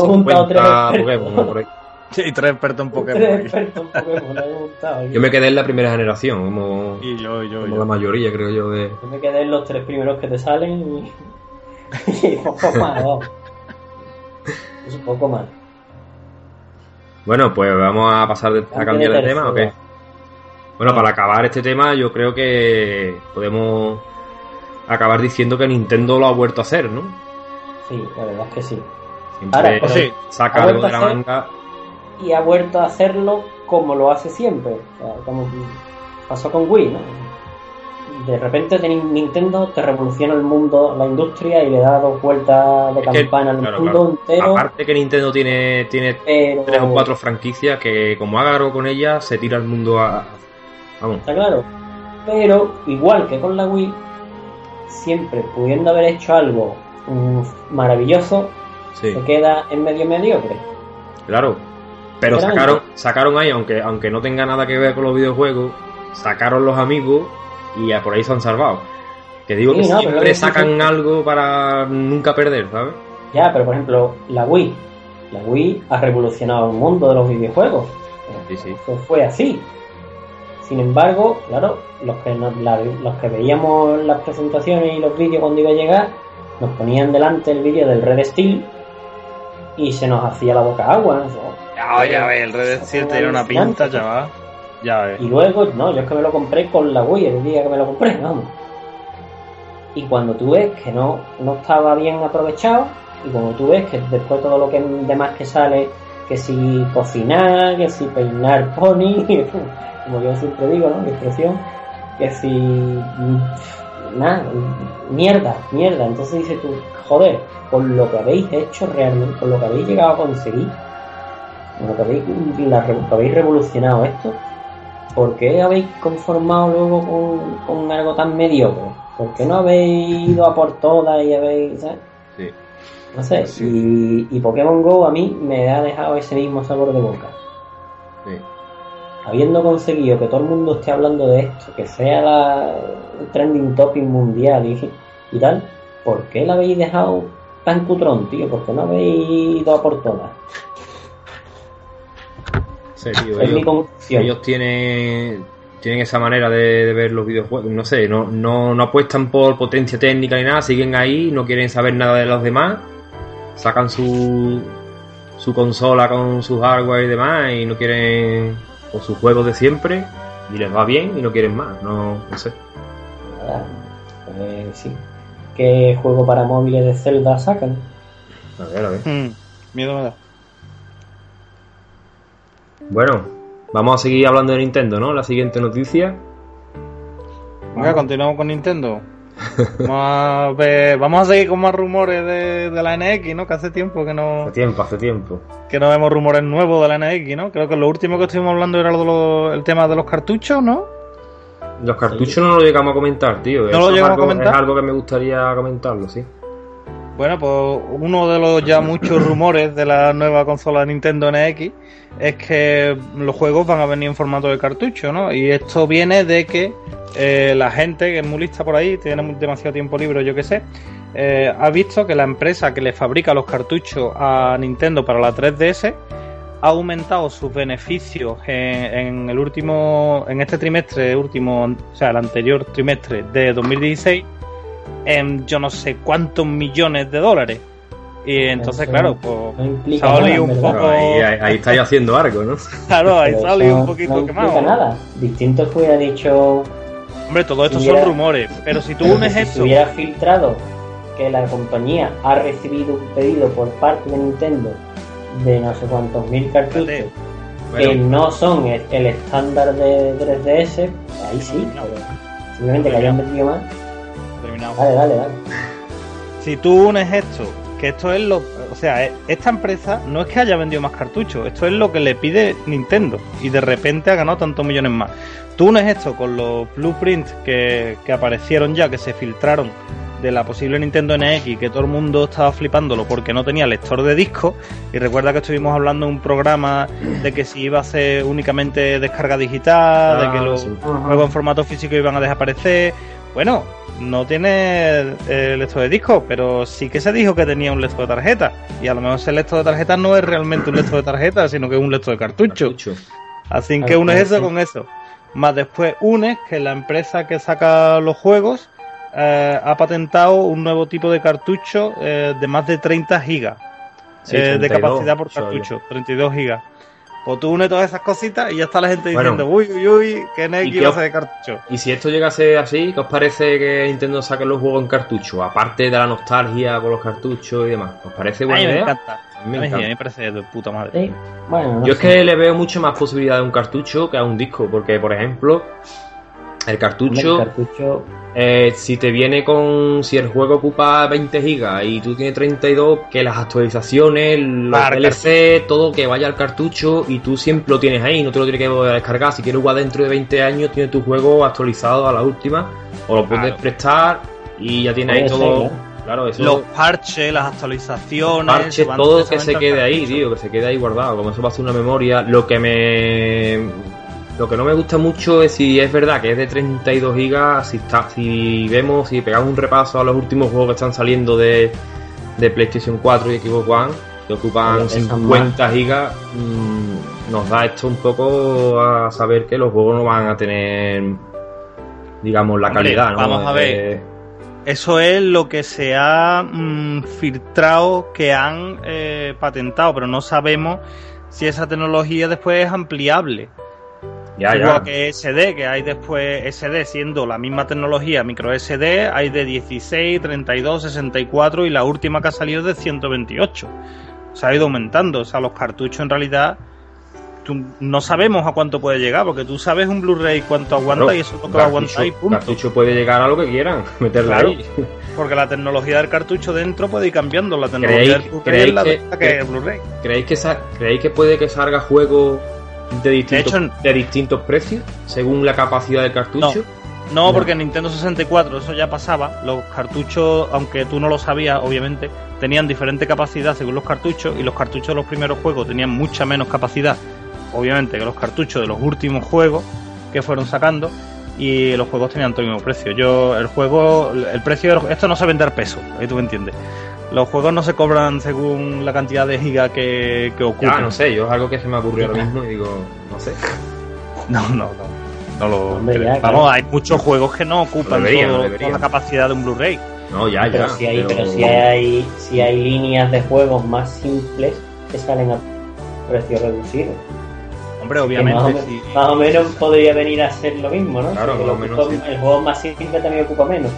juntado 750 tres Pokémon. ¿no? por ahí. Sí, tres expertos en tres Pokémon. expertos en Pokémon, juntado aquí. Yo me quedé en la primera generación, como, Y yo, y yo, como yo. la mayoría, creo yo, de... Yo me quedé en los tres primeros que te salen y, y poco más, vamos. Es un poco más. Bueno, pues vamos a pasar de- a cambiar de de tema, ¿o qué? Bueno, para acabar este tema, yo creo que podemos acabar diciendo que Nintendo lo ha vuelto a hacer, ¿no? Sí, la verdad es que sí. Siempre Ahora, sí, saca algo de la manga. Y ha vuelto a hacerlo como lo hace siempre. Como pasó con Wii, ¿no? De repente Nintendo te revoluciona el mundo, la industria y le da dos vueltas de Es que, campana al claro, mundo entero. Aparte que Nintendo tiene, tiene pero tres o cuatro franquicias que como haga algo con ellas, se tira el mundo a... Vamos, Está claro. Pero, igual que con la Wii, siempre pudiendo haber hecho algo mm, maravilloso, sí, se queda en medio mediocre. claro. Pero sacaron, sacaron ahí, aunque, aunque no tenga nada que ver con los videojuegos, sacaron los amigos y ya por ahí se han salvado. Que digo Sí, que no, siempre que sacan algo para nunca perder, ¿sabes? Ya, pero por ejemplo, la Wii. La Wii ha revolucionado el mundo de los videojuegos. Sí, sí. Eso fue así. Sin embargo, claro, los que, nos- la- los que veíamos las presentaciones y los vídeos cuando iba a llegar, nos ponían delante el vídeo del Red Steel y se nos hacía la boca agua. ¿no? Ya, ya ves, el Red tiene una pinta, chaval. Ya ves. Y luego, no, yo es que me lo compré con la Wii el día que me lo compré, vamos. Y cuando tú ves que no, no estaba bien aprovechado, y cuando tú ves que después todo lo que demás que sale, que si cocinar, que si peinar pony, como yo siempre digo, ¿no? Mi expresión, que si. Nada, mierda, mierda. Entonces dices tú, joder, con lo que habéis hecho realmente, con lo que habéis llegado a conseguir, con lo que habéis, la- que habéis revolucionado esto, ¿por qué habéis conformado luego con, con algo tan mediocre? ¿Por qué no habéis ido a por todas y habéis... ¿sabes? Sí. No sé, y, y Pokémon Go a mí me ha dejado ese mismo sabor de boca. Habiendo conseguido que todo el mundo esté hablando de esto, que sea la trending topic mundial y, y tal, ¿por qué la habéis dejado tan cutrón, tío? ¿Por qué no habéis ido a por todas? Sí, tío, Es mi ellos, conclusión. ellos tienen, tienen esa manera de, de ver los videojuegos, no sé, no, no, no apuestan por potencia técnica ni nada, siguen ahí, no quieren saber nada de los demás, sacan su, su consola con su hardware y demás y no quieren con sus juegos de siempre y les va bien y no quieren más, no, no sé. Nada, pues eh, sí. ¿Qué juego para móviles de Zelda sacan? A ver, a ver. Hmm, miedo me da. Bueno, vamos a seguir hablando de Nintendo, ¿no? La siguiente noticia. Venga, continuamos con Nintendo. Vamos a, ver- vamos a seguir con más rumores de, de la NX, ¿no? Que hace tiempo que no, Hace tiempo, hace tiempo. que no vemos rumores nuevos de la NX, ¿no? Creo que lo último que estuvimos hablando era lo de el tema de los cartuchos, ¿no? Los cartuchos no lo llegamos a comentar, tío. Eso lo es llegamos a algo- comentar? Es algo que me gustaría comentarlo, sí. Bueno, pues uno de los ya muchos rumores de la nueva consola Nintendo NX es que los juegos van a venir en formato de cartucho, ¿no? Y esto viene de que eh, la gente que es muy lista por ahí, tiene demasiado tiempo libre, yo qué sé, eh, ha visto que la empresa que le fabrica los cartuchos a Nintendo para la 3DS ha aumentado sus beneficios en, en el último, en este trimestre último, o sea, el anterior trimestre de 2016 en yo no sé cuántos millones de dólares. Y entonces, Eso claro, pues No un poco. Ahí, ahí, ahí estáis haciendo algo, ¿no? Claro, ahí eso un poquito no quemado. implica nada. Distinto es que hubiera dicho Hombre, todo esto Hubiera- son rumores, pero si tú Pero unes si eso, se hubiera filtrado que la compañía ha recibido un pedido por parte de Nintendo de no sé cuántos mil cartuchos que no son el, el estándar de 3DS, ahí sí, No. pero simplemente que hayan metido más. Terminado. Dale, dale, dale. si tú unes esto, que esto es lo, o sea, eh, esta empresa no es que haya vendido más cartuchos, esto es lo que le pide Nintendo y de repente ha ganado tantos millones más. Tú unes esto con los blueprints que, que aparecieron ya, que se filtraron de la posible Nintendo NX, que todo el mundo estaba flipándolo porque no tenía lector de disco. Y recuerda que estuvimos hablando en un programa de que si iba a ser únicamente descarga digital, de Ah, que los sí. juegos en formato físico iban a desaparecer. Bueno, no tiene eh, lector de disco, pero sí que se dijo que tenía un lector de tarjeta. Y a lo mejor ese lector de tarjeta no es realmente un lector de tarjeta, sino que es un lector de cartucho. cartucho. Así que Claro, unes claro, eso sí. con eso. Más después unes que la empresa que saca los juegos eh, ha patentado un nuevo tipo de cartucho eh, de más de 30 gigas Sí, eh, de 32, capacidad por cartucho, 32 gigas. Pues tú unes todas esas cositas y ya está la gente Bueno. diciendo, uy, uy, uy, que ¿Y NX qué va a ser de cartucho. Y si esto llegase así, ¿qué os parece que Nintendo saque los juegos en cartucho? Aparte de la nostalgia con los cartuchos y demás. ¿Os parece A buena mí me idea? encanta. A mí me encanta. me parece de puta madre. Bueno, no Yo es que le veo mucho más posibilidad de un cartucho que a un disco, porque por ejemplo, el cartucho, el cartucho eh, si te viene con, si el juego ocupa 20 gigas y tú tienes 32, que las actualizaciones, los Para todo que vaya al cartucho y tú siempre lo tienes ahí, no te lo tienes que volver a descargar. Si quieres jugar dentro de 20 años, tienes tu juego actualizado a la última, o lo puedes Claro. prestar y ya tienes ahí ser, todo. claro. Eso. Los parches, las actualizaciones, parches, todo que se quede ahí, tío, que se quede ahí guardado, como eso va a ser una memoria. Lo que me lo que no me gusta mucho es si es verdad que es de 32 gigas, si está si vemos si pegamos un repaso a los últimos juegos que están saliendo de, de PlayStation 4 y Xbox One, que ocupan Pero pesan 50 gigas, mm, nos da esto un poco a saber que los juegos no van a tener digamos la Hombre, calidad, ¿no? vamos a ver. De- Eso es lo que se ha mm, filtrado, que han eh, patentado, pero no sabemos si esa tecnología después es ampliable. Ya, Igual ya. que SD, que hay después SD siendo la misma tecnología micro SD, hay de 16, 32, 64 y la última que ha salido es de 128. Se ha ido aumentando, o sea, los cartuchos en realidad tú- no sabemos a cuánto puede llegar, porque tú sabes un Blu-ray cuánto aguanta Claro, y eso es lo que va a aguantar y punto. cartucho puede llegar a lo que quieran, meterle Claro. ahí. Porque la tecnología del cartucho dentro puede ir cambiando. La tecnología ¿Creéis- del Blu-ray es la que- misma que el Blu-ray. ¿Creéis que, sa- ¿Creéis que puede que salga juego de distintos, hecho, de distintos precios según la capacidad del cartucho? No, No. porque en Nintendo 64 eso ya pasaba. Los cartuchos, aunque tú no lo sabías, obviamente, tenían diferente capacidad según los cartuchos. Y los cartuchos de los primeros juegos tenían mucha menos capacidad, obviamente, que los cartuchos de los últimos juegos que fueron sacando. Y los juegos tenían todo el mismo precio. Yo, el juego, el precio, de los- esto no se vende al peso, ahí tú me entiendes. Los juegos no se cobran según la cantidad de gigas que, que ocupan. Ya, no sé, yo es algo que se me ocurrió ahora mismo y digo, no sé. No, no, no. No lo Hombre, creo. ya, Vamos, claro. hay muchos juegos que no ocupan todo- toda la capacidad de un Blu-ray. No, ya, pero ya. si hay, pero- pero si hay, si hay líneas de juegos más simples que salen a precio reducido. Hombre, Que más, o obviamente, sí. más o menos podría venir a ser lo mismo, ¿no? Claro, Porque más o lo menos ocupa- sí. El juego más simple también ocupa menos.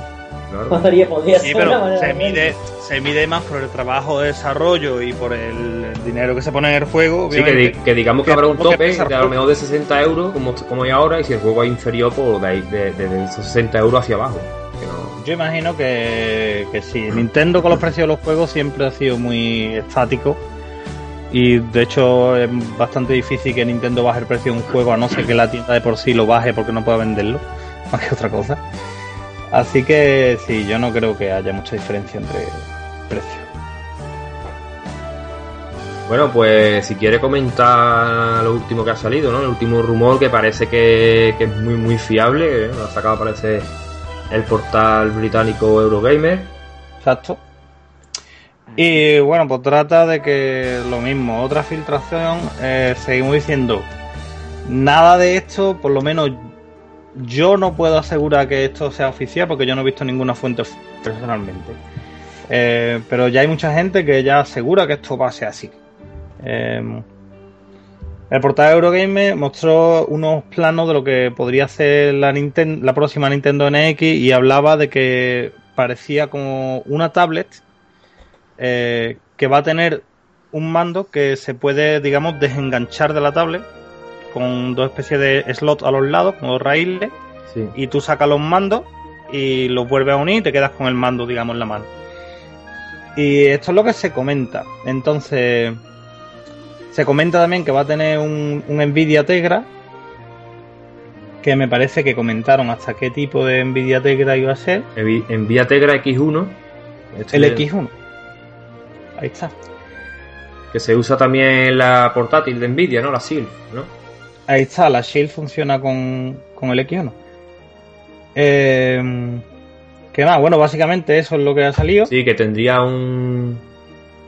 Claro. Podría, podría Sí, ser pero se mide, se mide más por el trabajo de desarrollo y por el dinero que se pone en el juego. Sí, que, di- obviamente. que digamos que Que habrá un tope de a lo mejor de 60 euros, como, como hay ahora, y si el juego es inferior, pues de, ahí- de, de- de esos 60 euros hacia abajo. No- Yo imagino que, que sí. Nintendo con los precios de los juegos siempre ha sido muy estático. Y de hecho es bastante difícil que Nintendo baje el precio de un juego a no ser que la tienda de por sí lo baje porque no pueda venderlo. Más que otra cosa. Así que sí, yo no creo que haya mucha diferencia entre precios. Bueno, pues si quiere comentar lo último que ha salido, ¿no? El último rumor que parece que, que es muy muy fiable, ¿eh? lo ha sacado parece el portal británico Eurogamer. Exacto. Y bueno, pues trata de que lo mismo, otra filtración, eh, seguimos diciendo, nada de esto, por lo menos yo no puedo asegurar que esto sea oficial porque yo no he visto ninguna fuente personalmente. Eh, pero ya hay mucha gente que ya asegura que esto ser así. Eh, el portal Eurogamer mostró unos planos de lo que podría ser la, Ninten- la próxima Nintendo NX y hablaba de que parecía como una tablet eh, que va a tener un mando que se puede, digamos, desenganchar de la tablet con dos especies de slots a los lados, con dos raíles, Sí. y tú sacas los mandos y los vuelves a unir y te quedas con el mando, digamos, en la mano. Y esto es lo que se comenta. Entonces, se comenta también que va a tener un, un Nvidia Tegra, que me parece que comentaron hasta qué tipo de Nvidia Tegra iba a ser. Envía Tegra X1. este El de- X1. Ahí está. Que se usa también la portátil de Nvidia, ¿no? La SIL, ¿no? Ahí está, la Shield funciona con, con el X1. Eh, ¿Qué más? Bueno, básicamente eso es lo que ha salido. Sí, que tendría un...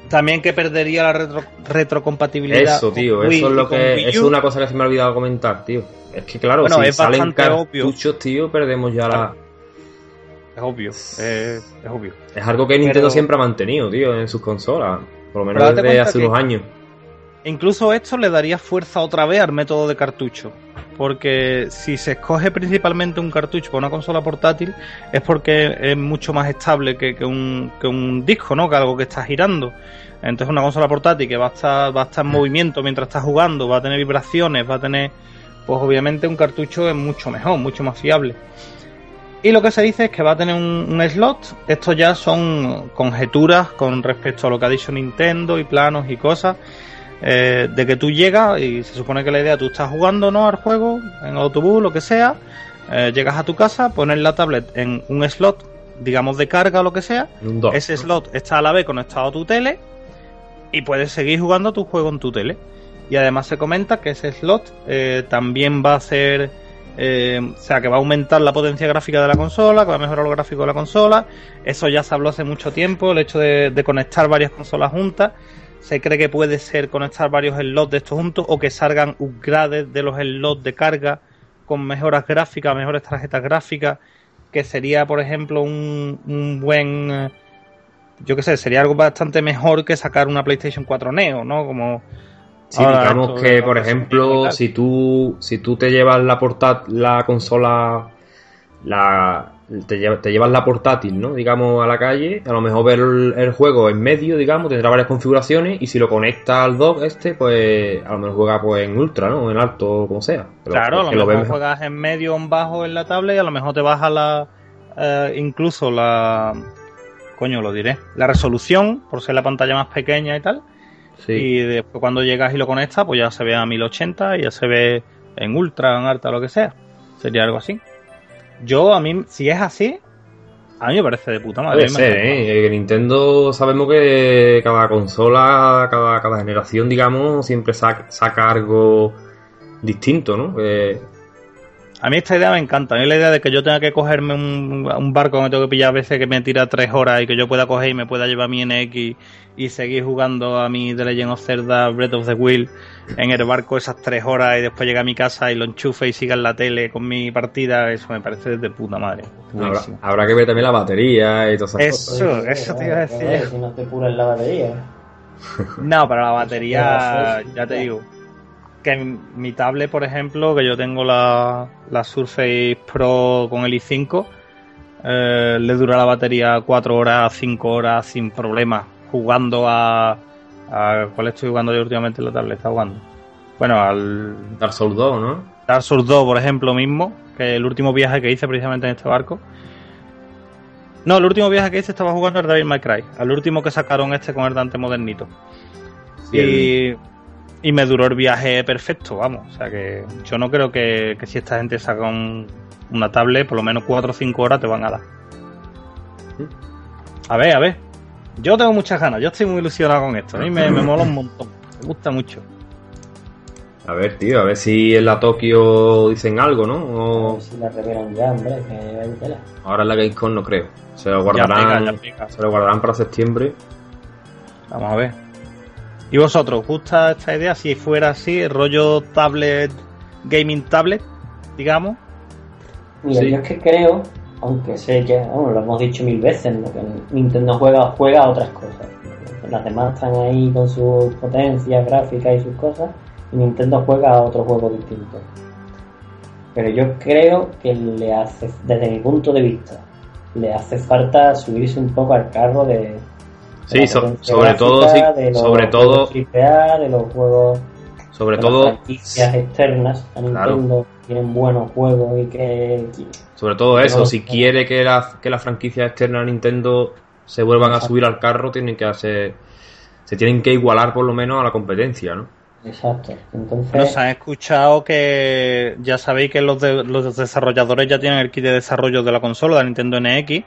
También que perdería la retro- retrocompatibilidad. Eso, tío, Wii eso es lo que... Eso es una cosa que se me ha olvidado comentar, tío. Es que claro, Bueno, si es salen obvio. cartuchos, tío, perdemos ya la... Es obvio, eh, es obvio. Es algo que Nintendo Pero- siempre ha mantenido, tío, en sus consolas. Por lo menos desde hace unos años. Incluso esto le daría fuerza otra vez al método de cartucho. Porque si se escoge principalmente un cartucho para una consola portátil, es porque es mucho más estable que, que un, que un disco, ¿no? Que algo que está girando. Entonces una consola portátil que va a estar, va a estar en movimiento mientras está jugando, va a tener vibraciones, va a tener. Pues obviamente un cartucho es mucho mejor, mucho más fiable. Y lo que se dice es que va a tener un, un slot. Esto ya son conjeturas con respecto a lo que ha dicho Nintendo y planos y cosas. eh, de que tú llegas y se supone que la idea tú estás jugando no al juego en autobús lo que sea eh, llegas a tu casa pones la tablet en un slot digamos de carga o lo que sea Un 2. ese slot está a la vez conectado a tu tele y puedes seguir jugando tu juego en tu tele. Y además se comenta que ese slot eh, también va a hacer, eh, o sea, que va a aumentar la potencia gráfica de la consola, que va a mejorar los gráficos de la consola. Eso ya se habló hace mucho tiempo, el hecho de, conectar varias consolas juntas. Se cree que puede ser conectar varios slots de estos juntos o que salgan upgrades de los slots de carga con mejoras gráficas, mejores tarjetas gráficas, que sería, por ejemplo, un, un buen... eh, yo qué sé, sería algo bastante mejor que sacar una PlayStation 4 Neo, ¿no? Como Sí, ahora digamos que, por ejemplo, si tú, si tú te llevas la portátil, la consola, la, te, llevas, te llevas la portátil, ¿no? Digamos, a la calle, a lo mejor ver el, el juego en medio, digamos, tendrá varias configuraciones y si lo conectas al dock este, pues a lo mejor juega pues en ultra, ¿no? En alto, como sea. Pero Claro, a lo mejor. juegas en medio o en bajo en la tablet y a lo mejor te baja la. eh, incluso la. Coño, lo diré. La resolución, por ser la pantalla más pequeña y tal. Sí. Y después cuando llegas y lo conectas, pues ya se ve a 1080 y ya se ve en ultra, en alta, lo que sea. Sería algo así. Yo, a mí, si es así, a mí me parece de puta madre. Puede ser. ¿eh? Eh, Nintendo sabemos que cada consola, cada, cada generación, digamos, siempre saca, saca algo distinto, ¿no? Eh, A mí esta idea me encanta. A mí la idea de que yo tenga que cogerme un, un barco que me tengo que pillar a veces que me tira tres horas y que yo pueda coger y me pueda llevar mi NX y seguir jugando a mi The Legend of Zelda Breath of the Wild en el barco esas tres horas y después llegar a mi casa y lo enchufe y siga en la tele con mi partida, eso me parece de puta madre. habrá, que ver también la batería y todas esas cosas. Eso, eso te iba a decir. Si no te puras la batería. No, para la batería, ya te digo. Que mi- mi tablet, por ejemplo, que yo tengo la, la Surface Pro con el i5, eh, le dura la batería 4 horas, 5 horas sin problemas, jugando a, a... ¿Cuál estoy jugando yo últimamente en la tablet? Está jugando. Bueno, al Dark Souls 2, ¿no? Dark Souls 2, por ejemplo, mismo, que el último viaje que hice precisamente en este barco. No, el último viaje que hice estaba jugando el Devil May Cry, al último que sacaron este con el Dante modernito. Sí, el- y, me duró el viaje perfecto, vamos. O sea que yo no creo que, que si esta gente saca un- una tablet, por lo menos 4 o 5 horas te van a dar. A ver, a ver. Yo tengo muchas ganas, yo estoy muy ilusionado con esto. A mí me, me mola un montón, me gusta mucho. A ver, tío, a ver si en la Tokio dicen algo, ¿no? A O ver si la revelan ya, hombre, que hay tela. ahora en la Gamescom no creo. Se lo Ya guardarán, pega, ya pega. se lo guardarán para septiembre. Vamos a ver. ¿Y vosotros, os gusta esta idea? Si fuera así, el rollo tablet, gaming tablet, digamos. Mira, Sí. yo es que creo, aunque sé que, bueno, lo hemos dicho mil veces, ¿no? que Nintendo juega, juega a otras cosas. Las demás están ahí con sus potencias gráficas y sus cosas, y Nintendo juega a otros juegos distintos. Pero yo creo que le hace, desde mi punto de vista, le hace falta subirse un poco al carro de. Sí, so- sobre todo, gráfica, sí, de los sobre juegos todo, AAA, de los juegos sobre de las todo, franquicias externas a Claro. Nintendo tienen buenos juegos y que sobre todo eso. Si quiere que la, que las franquicias externas a Nintendo se vuelvan a subir al carro, tienen que hacer, se tienen que igualar por lo menos a la competencia, ¿no? Exacto. Entonces, Bueno, se han escuchado que ya sabéis que los, de- los desarrolladores ya tienen el kit de desarrollo de la consola de Nintendo NX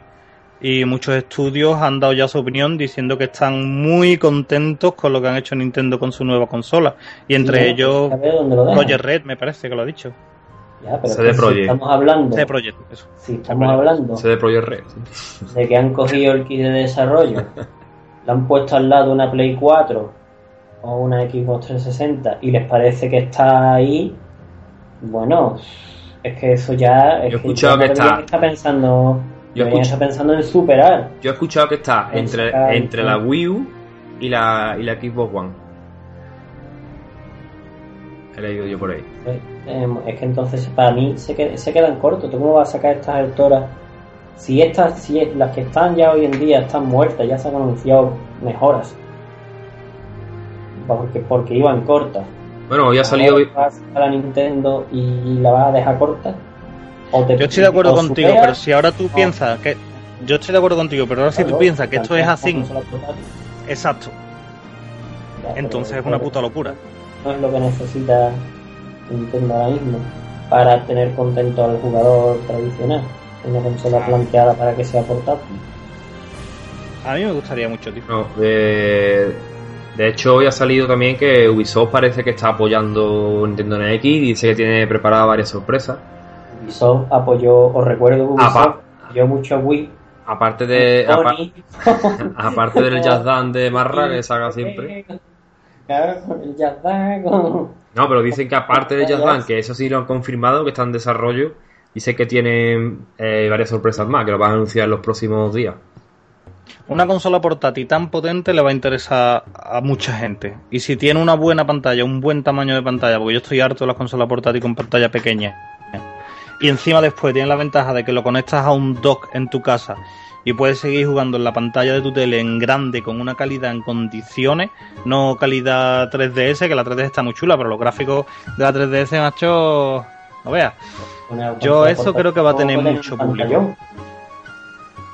y muchos estudios han dado ya su opinión diciendo que están muy contentos con lo que han hecho Nintendo con su nueva consola y entre sí, ellos. Project Red me parece que lo ha dicho. Ya, pero CD que si Projekt. estamos hablando, CD Projekt, eso. si estamos hablando CD Projekt Red. de que han cogido el kit de desarrollo, le han puesto al lado una Play 4 o una Xbox 360 y les parece que está ahí, bueno, es que eso ya es Yo he escuchado ya que deberían está- estar pensando, Yo he deberían escuch- estar pensando en superar. Yo he escuchado que está En entre, entre la Wii U y la, y la Xbox One. He leído yo por ahí. Eh, Es que entonces para mí se, que- se quedan cortos. ¿Tú cómo vas a sacar estas alturas? Si estas, si las que están ya hoy en día están muertas, ya se han anunciado mejoras. Porque, porque iban cortas. Bueno, hoy ha salido. Vas a la Nintendo y la vas a dejar corta. O te- Yo estoy de acuerdo contigo, pero si ahora tú piensas que... Yo estoy de acuerdo contigo, pero ahora si tú piensas que esto es así, exacto, ya, pero- entonces es una puta locura. No es lo que necesita Nintendo ahora mismo para tener contento al jugador tradicional. Una consola planteada para que sea portátil. A mí me gustaría mucho, tío. No, de, de hecho, hoy ha salido también que Ubisoft parece que está apoyando Nintendo NX y dice que tiene preparadas varias sorpresas. Ubisoft apoyó, os recuerdo que Ubisoft Apa- apoyó mucho a Wii. Aparte de. aparte del Jazz Dance de Marra que saca siempre. Claro, con el Jazz con- No, pero dicen que aparte de Jazz Dance, que eso sí lo han confirmado, que está en desarrollo, dice que tienen eh, varias sorpresas más, que lo van a anunciar en los próximos días. Una consola portátil tan potente le va a interesar a mucha gente. Y si tiene una buena pantalla, un buen tamaño de pantalla, porque yo estoy harto de las consolas portátiles con pantalla pequeña. Y encima después tiene la ventaja de que lo conectas a un dock en tu casa y puedes seguir jugando en la pantalla de tu tele en grande con una calidad en condiciones, no calidad 3DS, que la 3DS está muy chula, pero los gráficos de la 3DS, macho, no veas. Yo eso creo que va a tener puede mucho un público.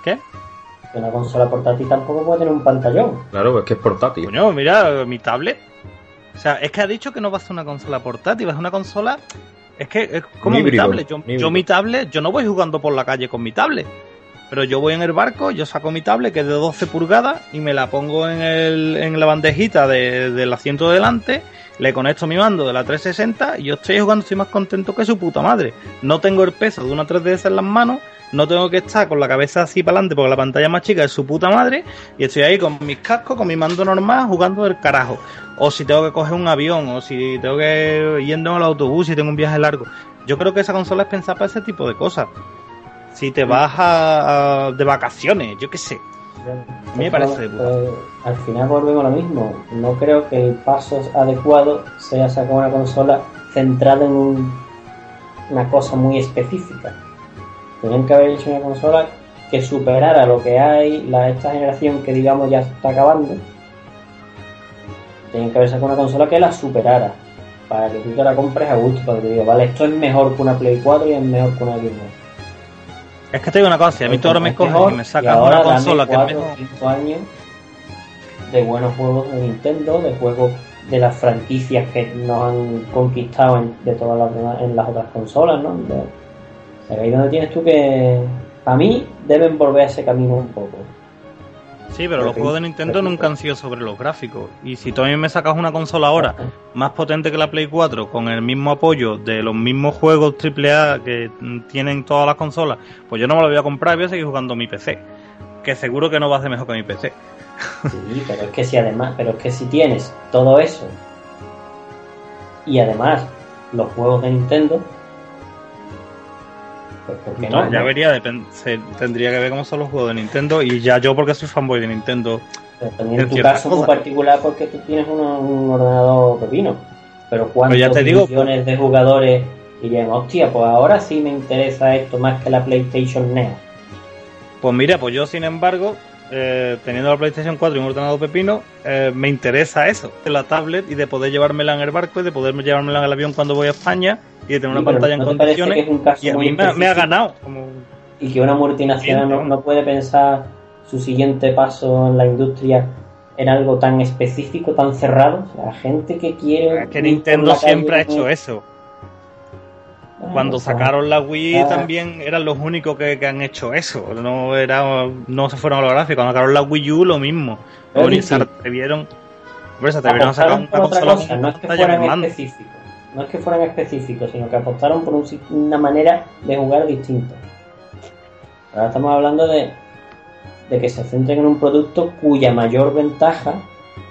¿Qué? Que Una consola portátil tampoco puede tener un pantallón. Claro, es que es portátil. Coño, mira, mi tablet. O sea, es que ha dicho que no va a ser una consola portátil, va a ser una consola. Es que es como mi híbrido, tablet. Yo, mi tablet, yo no voy jugando por la calle con mi tablet. Pero yo voy en el barco, yo saco mi tablet que es de 12 pulgadas y me la pongo en, el, en la bandejita de- del asiento de delante, le conecto mi mando de la 360 y yo estoy jugando, estoy más contento que su puta madre. No tengo el peso de una 3DS en las manos, no tengo que estar con la cabeza así para adelante porque la pantalla es más chica de su puta madre y estoy ahí con mis cascos, con mi mando normal, jugando del carajo. O si tengo que coger un avión, o si tengo que ir yendo en el autobús, si tengo un viaje largo. Yo creo que esa consola es pensada para ese tipo de cosas. Si te vas a, a- de vacaciones, yo qué sé. A mí me parece. Pues, al final volvemos a lo mismo. No creo que el paso adecuado sea sacar una consola centrada en un- una cosa muy específica. Tenían que haber hecho una consola que superara lo que hay, la, esta generación que digamos ya está acabando, tenían que haber sacado una consola que la superara, para que tú te la compres a gusto, para que te diga, vale, esto es mejor que una Play 4 y es mejor que una Game Boy. Es que te digo una cosa, si a mí tú ahora me Es coges mejor, y me y sacas ahora una consola que es mejor. o cinco años de buenos juegos de Nintendo, de juegos de las franquicias que nos han conquistado en, de todas las en las otras consolas, ¿no? De- ahí donde tienes tú que, para mí, deben volver a ese camino un poco. Sí, pero los juegos de Nintendo nunca han sido sobre los gráficos. Y si tú a mí me sacas una consola ahora más potente que la Play 4, con el mismo apoyo de los mismos juegos AAA que tienen todas las consolas, pues yo no me lo voy a comprar y voy a seguir jugando mi PC. Que seguro que no va a ser mejor que mi PC. Sí, pero es que si además, pero es que si tienes todo eso y además los juegos de Nintendo, pues ¿por qué no? No, ya vería, se- tendría que ver cómo son los juegos de Nintendo. Y ya yo, porque soy fanboy de Nintendo, Pero también en tu caso muy cosas. particular porque tú tienes un ordenador pepino. Pero cuántos Pero ya te digo- millones de jugadores dirían, hostia, pues ahora sí me interesa esto más que la PlayStation Neo. Pues mira, pues yo sin embargo, eh, teniendo la PlayStation 4 y un ordenador pepino, eh, me interesa eso, de la tablet y de poder llevármela en el barco y de poder llevármela en el avión cuando voy a España y de tener Sí, una pero pantalla ¿no en te parece que condiciones. es un caso Y a muy mí me, me ha ganado. Como... y que una multinacional no, no puede pensar su siguiente paso en la industria en algo tan específico, tan cerrado. La gente que quiere. Es que Nintendo siempre ha hecho eso. Cuando sea, sacaron la Wii ah. también eran los únicos que, que han hecho eso. No era no se fueron a los gráficos. Cuando sacaron la Wii U lo mismo. Sí, se atrevieron, hombre, se atrevieron a sacar una por consola cosa, no es que fueran específicos. No es que fueran específicos, sino que apostaron por un una manera de jugar distinta. Ahora estamos hablando de, de que se centren en un producto cuya mayor ventaja,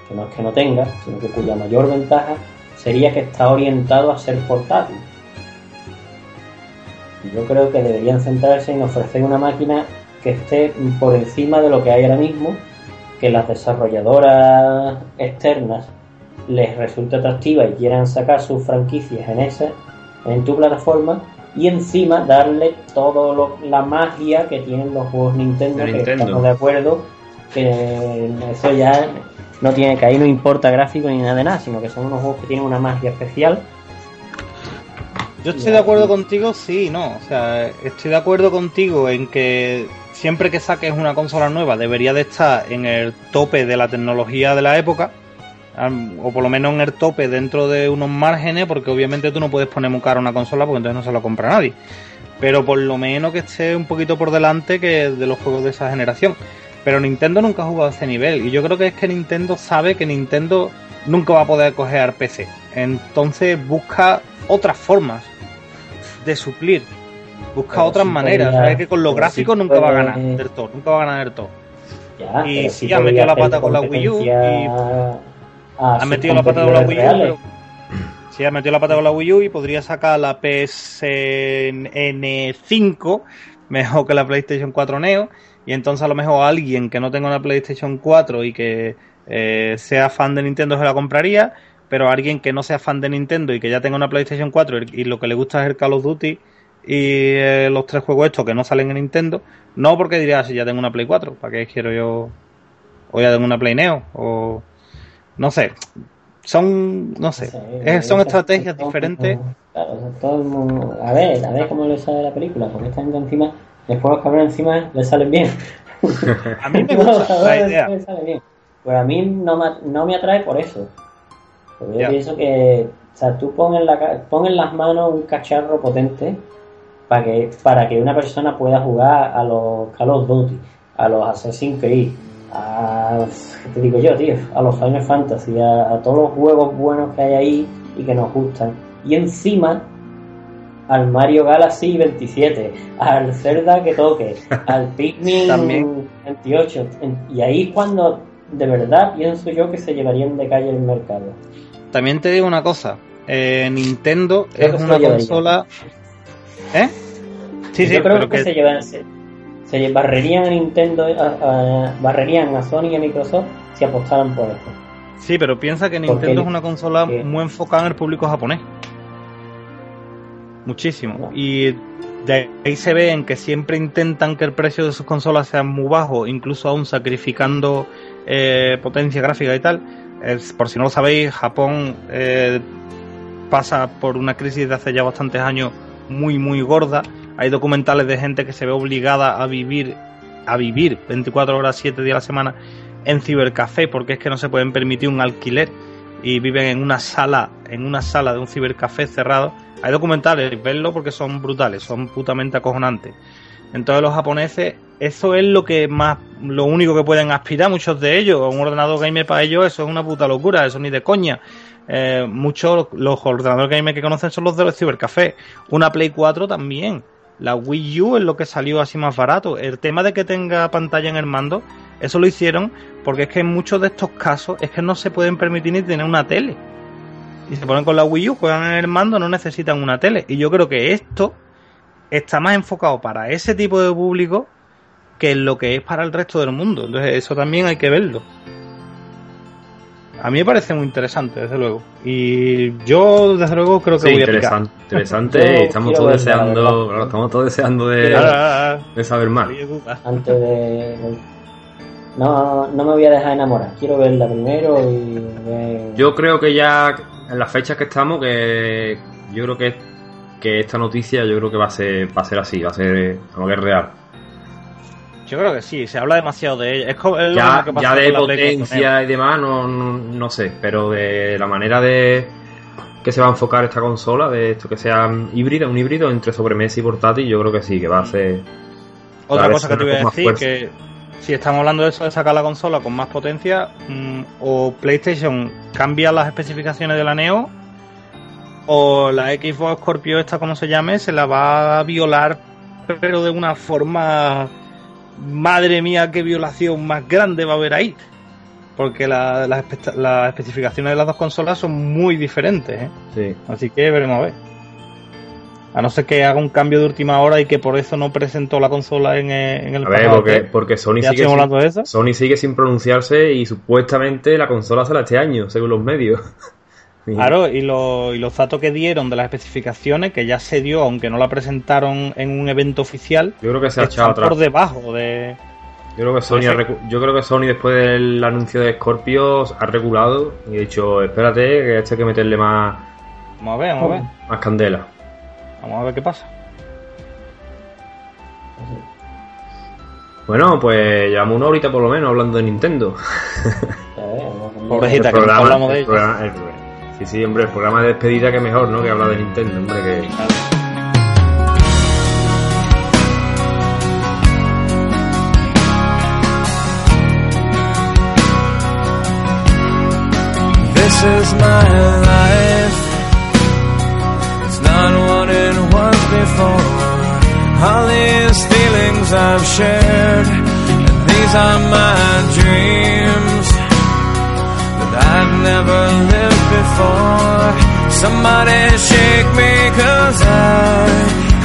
que no es que no tenga, sino que cuya mayor ventaja sería que está orientado a ser portátil. Yo creo que deberían centrarse en ofrecer una máquina que esté por encima de lo que hay ahora mismo, que las desarrolladoras externas les resulte atractiva y quieran sacar sus franquicias en esa, en tu plataforma, y encima darle todo la magia que tienen los juegos Nintendo, De que Nintendo. estamos de acuerdo, que eso ya no tiene que ahí no importa gráfico ni nada de nada, sino que son unos juegos que tienen una magia especial. Yo estoy de acuerdo contigo, sí, no. O sea, estoy de acuerdo contigo en que siempre que saques una consola nueva debería de estar en el tope de la tecnología de la época. O por lo menos en el tope dentro de unos márgenes, porque obviamente tú no puedes poner muy cara una consola porque entonces no se la compra nadie. Pero por lo menos que esté un poquito por delante que de los juegos de esa generación. Pero Nintendo nunca ha jugado a ese nivel. Y yo creo que es que Nintendo sabe que Nintendo nunca va a poder coger al PC. Entonces busca otras formas de suplir. Busca Pero otras maneras. que con los gráficos nunca va a ganar del todo. Nunca va a ganar del todo. Ya, Y sí, ha podría metido la pata con la Wii U a Ha metido la pata con la Wii U. pero- Sí, ha metido la pata con la Wii U y podría sacar la PSN5 mejor que la PlayStation 4 Neo. Y entonces a lo mejor alguien que no tenga una PlayStation 4 y que eh, sea fan de Nintendo se la compraría. Pero alguien que no sea fan de Nintendo y que ya tenga una PlayStation 4 y lo que le gusta es el Call of Duty y eh, los tres juegos estos que no salen en Nintendo, no porque diría "Ah, si ya tengo una Play 4, ¿para qué quiero yo? O ya tengo una Play Neo, o no sé, son, no sé, Sí, es- son estrategias diferentes. Claro, todo el mundo- a ver, a ver cómo le sale la película, porque esta gente encima, después los cabrones encima le salen bien. A mí me gusta la cabrones idea. bien. Pues a mí no me, no me atrae por eso. Porque yo pienso que, o sea, tú pon en, la, pon en las manos un cacharro potente para que, para que una persona pueda jugar a los Call of Duty, a los Assassin's Creed, a, ¿qué te digo yo, tío? A los Final Fantasy, a, a todos los juegos buenos que hay ahí y que nos gustan. Y encima al Mario Galaxy 27, al Zelda que toque, al Pikmin También. 28. En- Y ahí cuando de verdad pienso yo que se llevarían de calle el mercado. También te digo una cosa, eh, Nintendo Creo es una consola... ¿Eh? Sí, sí, yo creo pero que, que... se llevan, se, se barrerían a Nintendo, a- a- barrerían a Sony y a Microsoft si apostaran por esto. Sí, pero piensa que Porque- Nintendo es una consola que- muy enfocada en el público japonés. Muchísimo. No. Y de ahí se ve en que siempre intentan que el precio de sus consolas sea muy bajo, incluso aún sacrificando eh, potencia gráfica y tal. Es- por si no lo sabéis, Japón eh, pasa por una crisis de hace ya bastantes años muy muy gorda. Hay documentales de gente que se ve obligada a vivir a vivir 24 horas 7 días a la semana en cibercafé porque es que no se pueden permitir un alquiler y viven en una sala en una sala de un cibercafé cerrado. Hay documentales, verlo porque son brutales, son putamente acojonantes. Entonces los japoneses, eso es lo que más, lo único que pueden aspirar muchos de ellos. Un ordenador gamer para ellos, eso es una puta locura, eso ni de coña. Eh, muchos los ordenadores gamer que conocen son los de los cibercafés. Una Play 4 también. La Wii U es lo que salió así más barato. El tema de que tenga pantalla en el mando, eso lo hicieron porque es que en muchos de estos casos es que no se pueden permitir ni tener una tele. Y se ponen con la Wii U, juegan en el mando, no necesitan una tele. Y yo creo que esto está más enfocado para ese tipo de público que en lo que es para el resto del mundo. Entonces eso también hay que verlo. A mí me parece muy interesante, desde luego. Y yo, desde luego, creo que Sí, voy a picar. interesante, interesante. Estamos todos deseando, claro, estamos todos deseando de, Ah, ah, ah. de saber más. Antes de. No, no me voy a dejar enamorar. Quiero verla primero y. Yo creo que ya en las fechas que estamos, que yo creo que, que esta noticia yo creo que va a ser, va a ser así, va a ser como que es real. Yo creo que sí, se habla demasiado de ella. Es, es Ya, que ya de potencia y demás, no, no, no sé, pero de la manera de que se va a enfocar esta consola, de esto que sea híbrida, un híbrido entre sobremesa y portátil, yo creo que sí, que va a ser. Otra cosa que te voy a decir, fuerza. que si estamos hablando de eso, de sacar la consola con más potencia, mm, o PlayStation cambia las especificaciones de la Neo, o la Xbox Scorpio, esta como se llame, se la va a violar, pero de una forma... Madre mía, qué violación más grande va a haber ahí. Porque la- las espe- las especificaciones de las dos consolas son muy diferentes, ¿eh? Sí. Así que veremos a ver. A no ser que haga un cambio de última hora y que por eso no presentó la consola en, eh, en el A ver, pasado porque, Sony sigue, sin, hablando de eso. Sony sigue sin pronunciarse y supuestamente la consola será este año, según los medios. Claro, y, lo- y los datos que dieron de las especificaciones, que ya se dio, aunque no la presentaron en un evento oficial, Yo creo que se ha echado están atrás. por debajo de... Yo creo que Sony, ha recu- yo creo que Sony después del anuncio de Scorpio ha regulado y ha dicho, espérate, que este hay que meterle más, Vamos a ver, vamos a ver. más candela. Vamos a ver qué pasa. Bueno, pues llevamos una horita por lo menos hablando de Nintendo. Pobrecita, El que nunca hablamos de el ella. programa- el- sí, sí, hombre, el programa de despedida que mejor, ¿no? Que hablar de Nintendo, hombre, que... This is my life. It's not what it was before. All these feelings I've shared, and these are my dreams never lived before. Somebody shake me, cause I,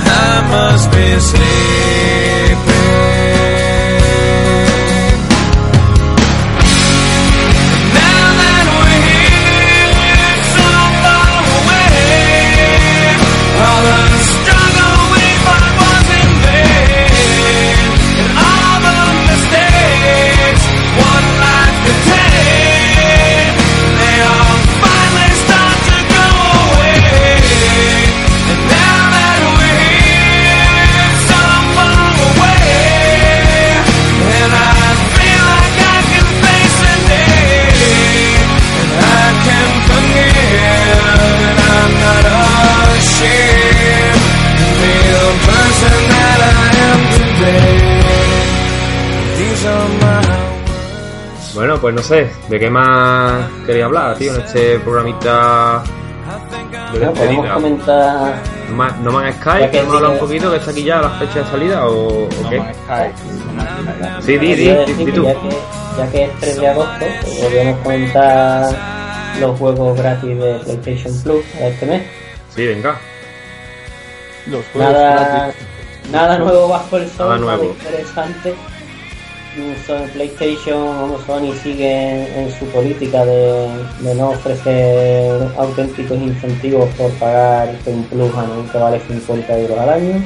I must be sleeping. Pues no sé, ¿de qué más quería hablar, tío, en este programita de Bueno, podemos comentar. ¿No más, no más Ya Skype? que ¿Vamos a hablar un dice- poquito que está aquí ya la fecha de salida o, o No qué? más Skype. Sí, di, tú. Ya que, ya que es 3 de agosto, pues podríamos comentar los juegos gratis de PlayStation Plus este mes. Sí, venga. Los juegos Nada, gratis. nada nuevo bajo el sol, Nada nada, nuevo. interesante. Sony PlayStation, como Sony sigue en su política de, de no ofrecer auténticos incentivos por pagar un plus anual que vale 50 euros al año.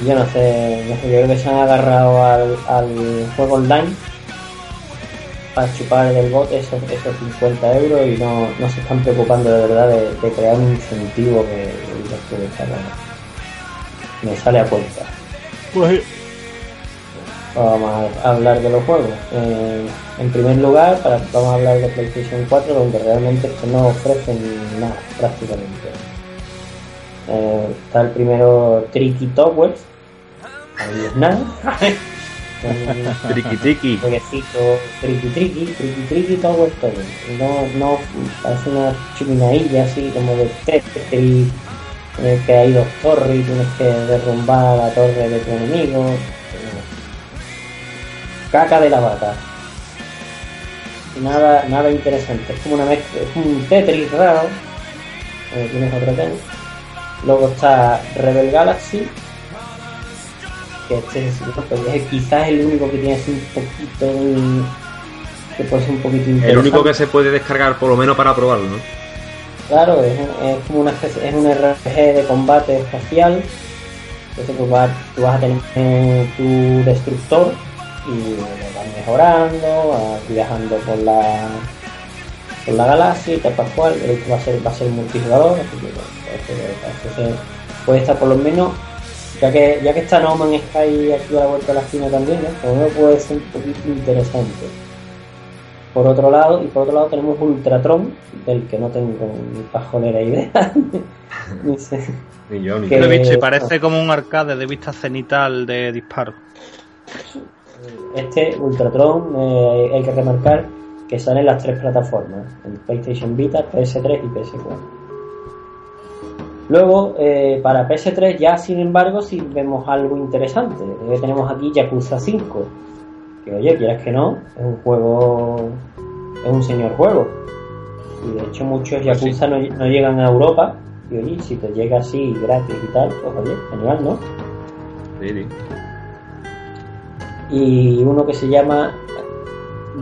Yo no sé, yo creo que se han agarrado al, al juego online para chupar del bot esos, esos 50 euros y no, no se están preocupando de verdad de, de crear un incentivo que puede echar a- me sale a cuenta. Vamos a hablar de los juegos. Eh, en primer lugar, para, vamos a hablar de PlayStation 4, donde realmente es que no ofrecen nada prácticamente. Eh, está el primero Tricky Towers, ahí es nada. Triqui triqui. jueguecito Tricky Tricky, Tricky Tricky Towers Towers. No, no, parece una chuminailla así como de Tetris, en el que hay dos torres y tienes que derrumbar la torre de tu enemigo. Caca de la vaca. Nada, nada interesante. Es como una mezcla, es un Tetris raro. Eh, tienes otro Tetris. Luego está Rebel Galaxy. Que este es, es quizás el único que tiene así un poquito que puede ser un poquito interesante. El único que se puede descargar por lo menos para probarlo, ¿no? Claro, es, es como una especie, es un RPG de combate espacial. Entonces tú vas, tú vas a tener eh, tu destructor y vas mejorando, viajando por la por la galaxia y tal cual. Esto va a ser, va a ser multijugador, así que bueno, puede estar por lo menos, ya que ya que está No Man's Sky aquí a la vuelta de la esquina también, ¿no? por lo menos puede ser un poquito interesante. Por otro lado, y por otro lado tenemos Ultratron, del que no tengo ni pajolera idea. Ni sé. Ni yo, ni Que- tú. Lo he visto y parece como un arcade de vista cenital de disparo. Este Ultratron eh, hay que remarcar que sale en las tres plataformas, en PlayStation Vita, PS3 y PS4. Luego, eh, para PS3 ya sin embargo sí vemos algo interesante. Eh, tenemos aquí Yakuza 5, que oye, quieras que no, es un juego, es un señor juego. Y de hecho muchos Pues sí. Yakuza no, no llegan a Europa. Y oye, si te llega así gratis y tal, pues oye, genial, ¿no? Sí, sí. Y uno que se llama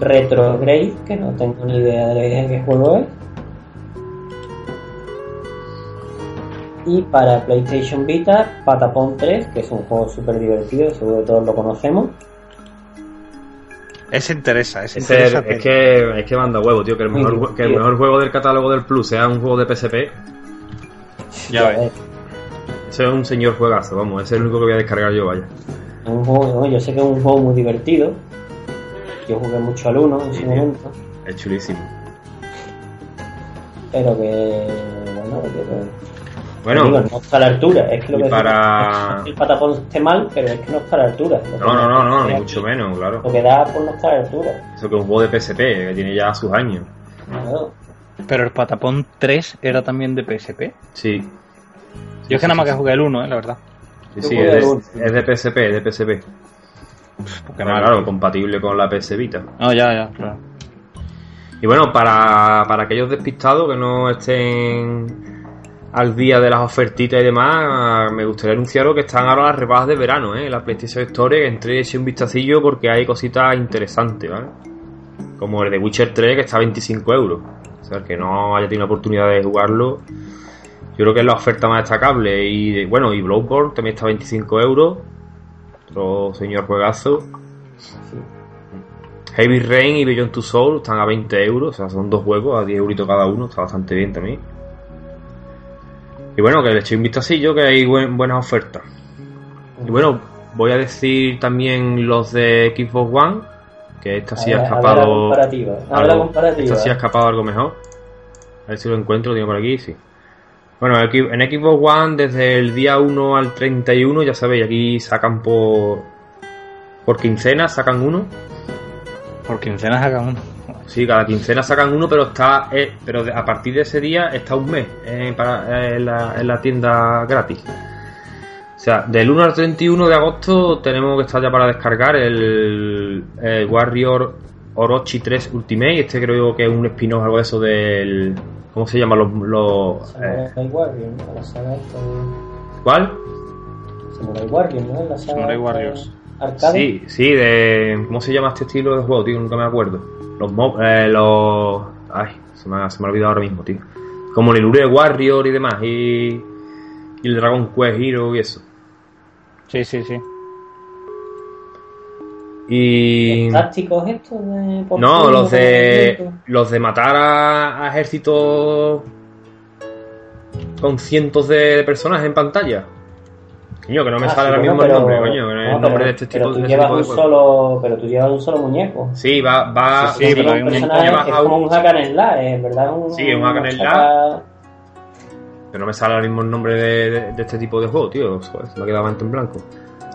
Retrograde, que no tengo ni idea de qué juego es. Y para PlayStation Vita, Patapon 3, que es un juego súper divertido, seguro que todos lo conocemos. Ese interesa, ese Ese- interesa. es, que, es que manda huevo, tío. Que el, mejor, que el mejor juego del catálogo del Plus sea un juego de PSP. Ya ves. ves, Ese es un señor juegazo, vamos. Ese es el único que voy a descargar yo, vaya. Es un juego, yo sé que es un juego muy divertido. Yo jugué mucho al 1 en Sí, su tío. momento, Es chulísimo. pero que, bueno, que, que- Bueno, digo, no está a la altura. Es que lo que para- es que el Patapon esté mal, pero es que no está a la altura. No, no, no, no, ni mucho aquí, menos, claro. Lo que da por no estar a la altura. Eso que es un juego de PSP, que tiene ya sus años. Claro. Pero el Patapón 3 era también de PSP. Sí. Yo es que nada más que jugué el 1, eh, la verdad. Sí, sí, es de, uno. es de PSP, es de PSP. Porque claro, compatible con la PS Vita. No, ya, ya, claro. Y bueno, para, para aquellos despistados que no estén al día de las ofertitas y demás, me gustaría anunciaros que están ahora las rebajas de verano, ¿eh? La PlayStation Store, que entré y eché un vistacillo porque hay cositas interesantes, ¿vale? Como el de Witcher 3, que está a 25 euros. O sea, el que no haya tenido la oportunidad de jugarlo, yo creo que es la oferta más destacable. Y bueno, y Bloodborne también está a 25 euros. Otro señor juegazo. Heavy Rain y Beyond Two Soul están a 20 euros, o sea, son dos juegos a 10 euritos cada uno, está bastante bien también. Y bueno, que le eché un vistacillo, que hay buen- buenas ofertas. Y bueno, voy a decir también los de Xbox One, que esta sí ha escapado. comparativa. A ver la algo- comparativa. esta sí ha escapado algo mejor. A ver si lo encuentro, lo tengo por aquí, sí. Bueno, en Xbox One desde el día 1 al 31, ya sabéis, aquí sacan por, por quincena, sacan uno. Por quincenas haga uno. Sí, cada quincena sacan uno, pero está eh, pero a partir de ese día está un mes eh, para, eh, en, la, en la tienda gratis. O sea, del 1 al 31 de agosto tenemos que estar ya para descargar el, el Warrior Orochi 3 Ultimate. Este creo que es un spin-off algo de eso del... ¿Cómo se llama? Los, los, eh, Samurai Warrior, ¿no? La saga esta de- ¿Cuál? Samurai Warrior, ¿no? La saga Samurai Warriors. Arcade. Sí, sí, de... ¿Cómo se llama este estilo de juego, tío? Nunca me acuerdo. Los mob... eh, los... Ay, se me, ha, se me ha olvidado ahora mismo, tío. Como el Irure Warrior y demás. Y, y el Dragon Quest Hero y eso. Sí, sí, sí. Y. ¿Tácticos estos de No, los de. Los de matar a, a ejércitos. Con cientos de personajes en pantalla. Coño, que no me Ah, sale sí, ahora mismo el pero- nombre, coño. El no, nombre pero- de este pero tipo, tú de, este llevas tipo de un juego. solo, pero tú llevas un solo muñeco. Sí, va. va Sí, sí, pero un un personaje, llevas es a como un- hack and slash, verdad es un, Sí, es un hack and slash. Que no me sale ahora mismo el nombre de, de- de este tipo de juego, tío. Joder, se me ha quedado en blanco.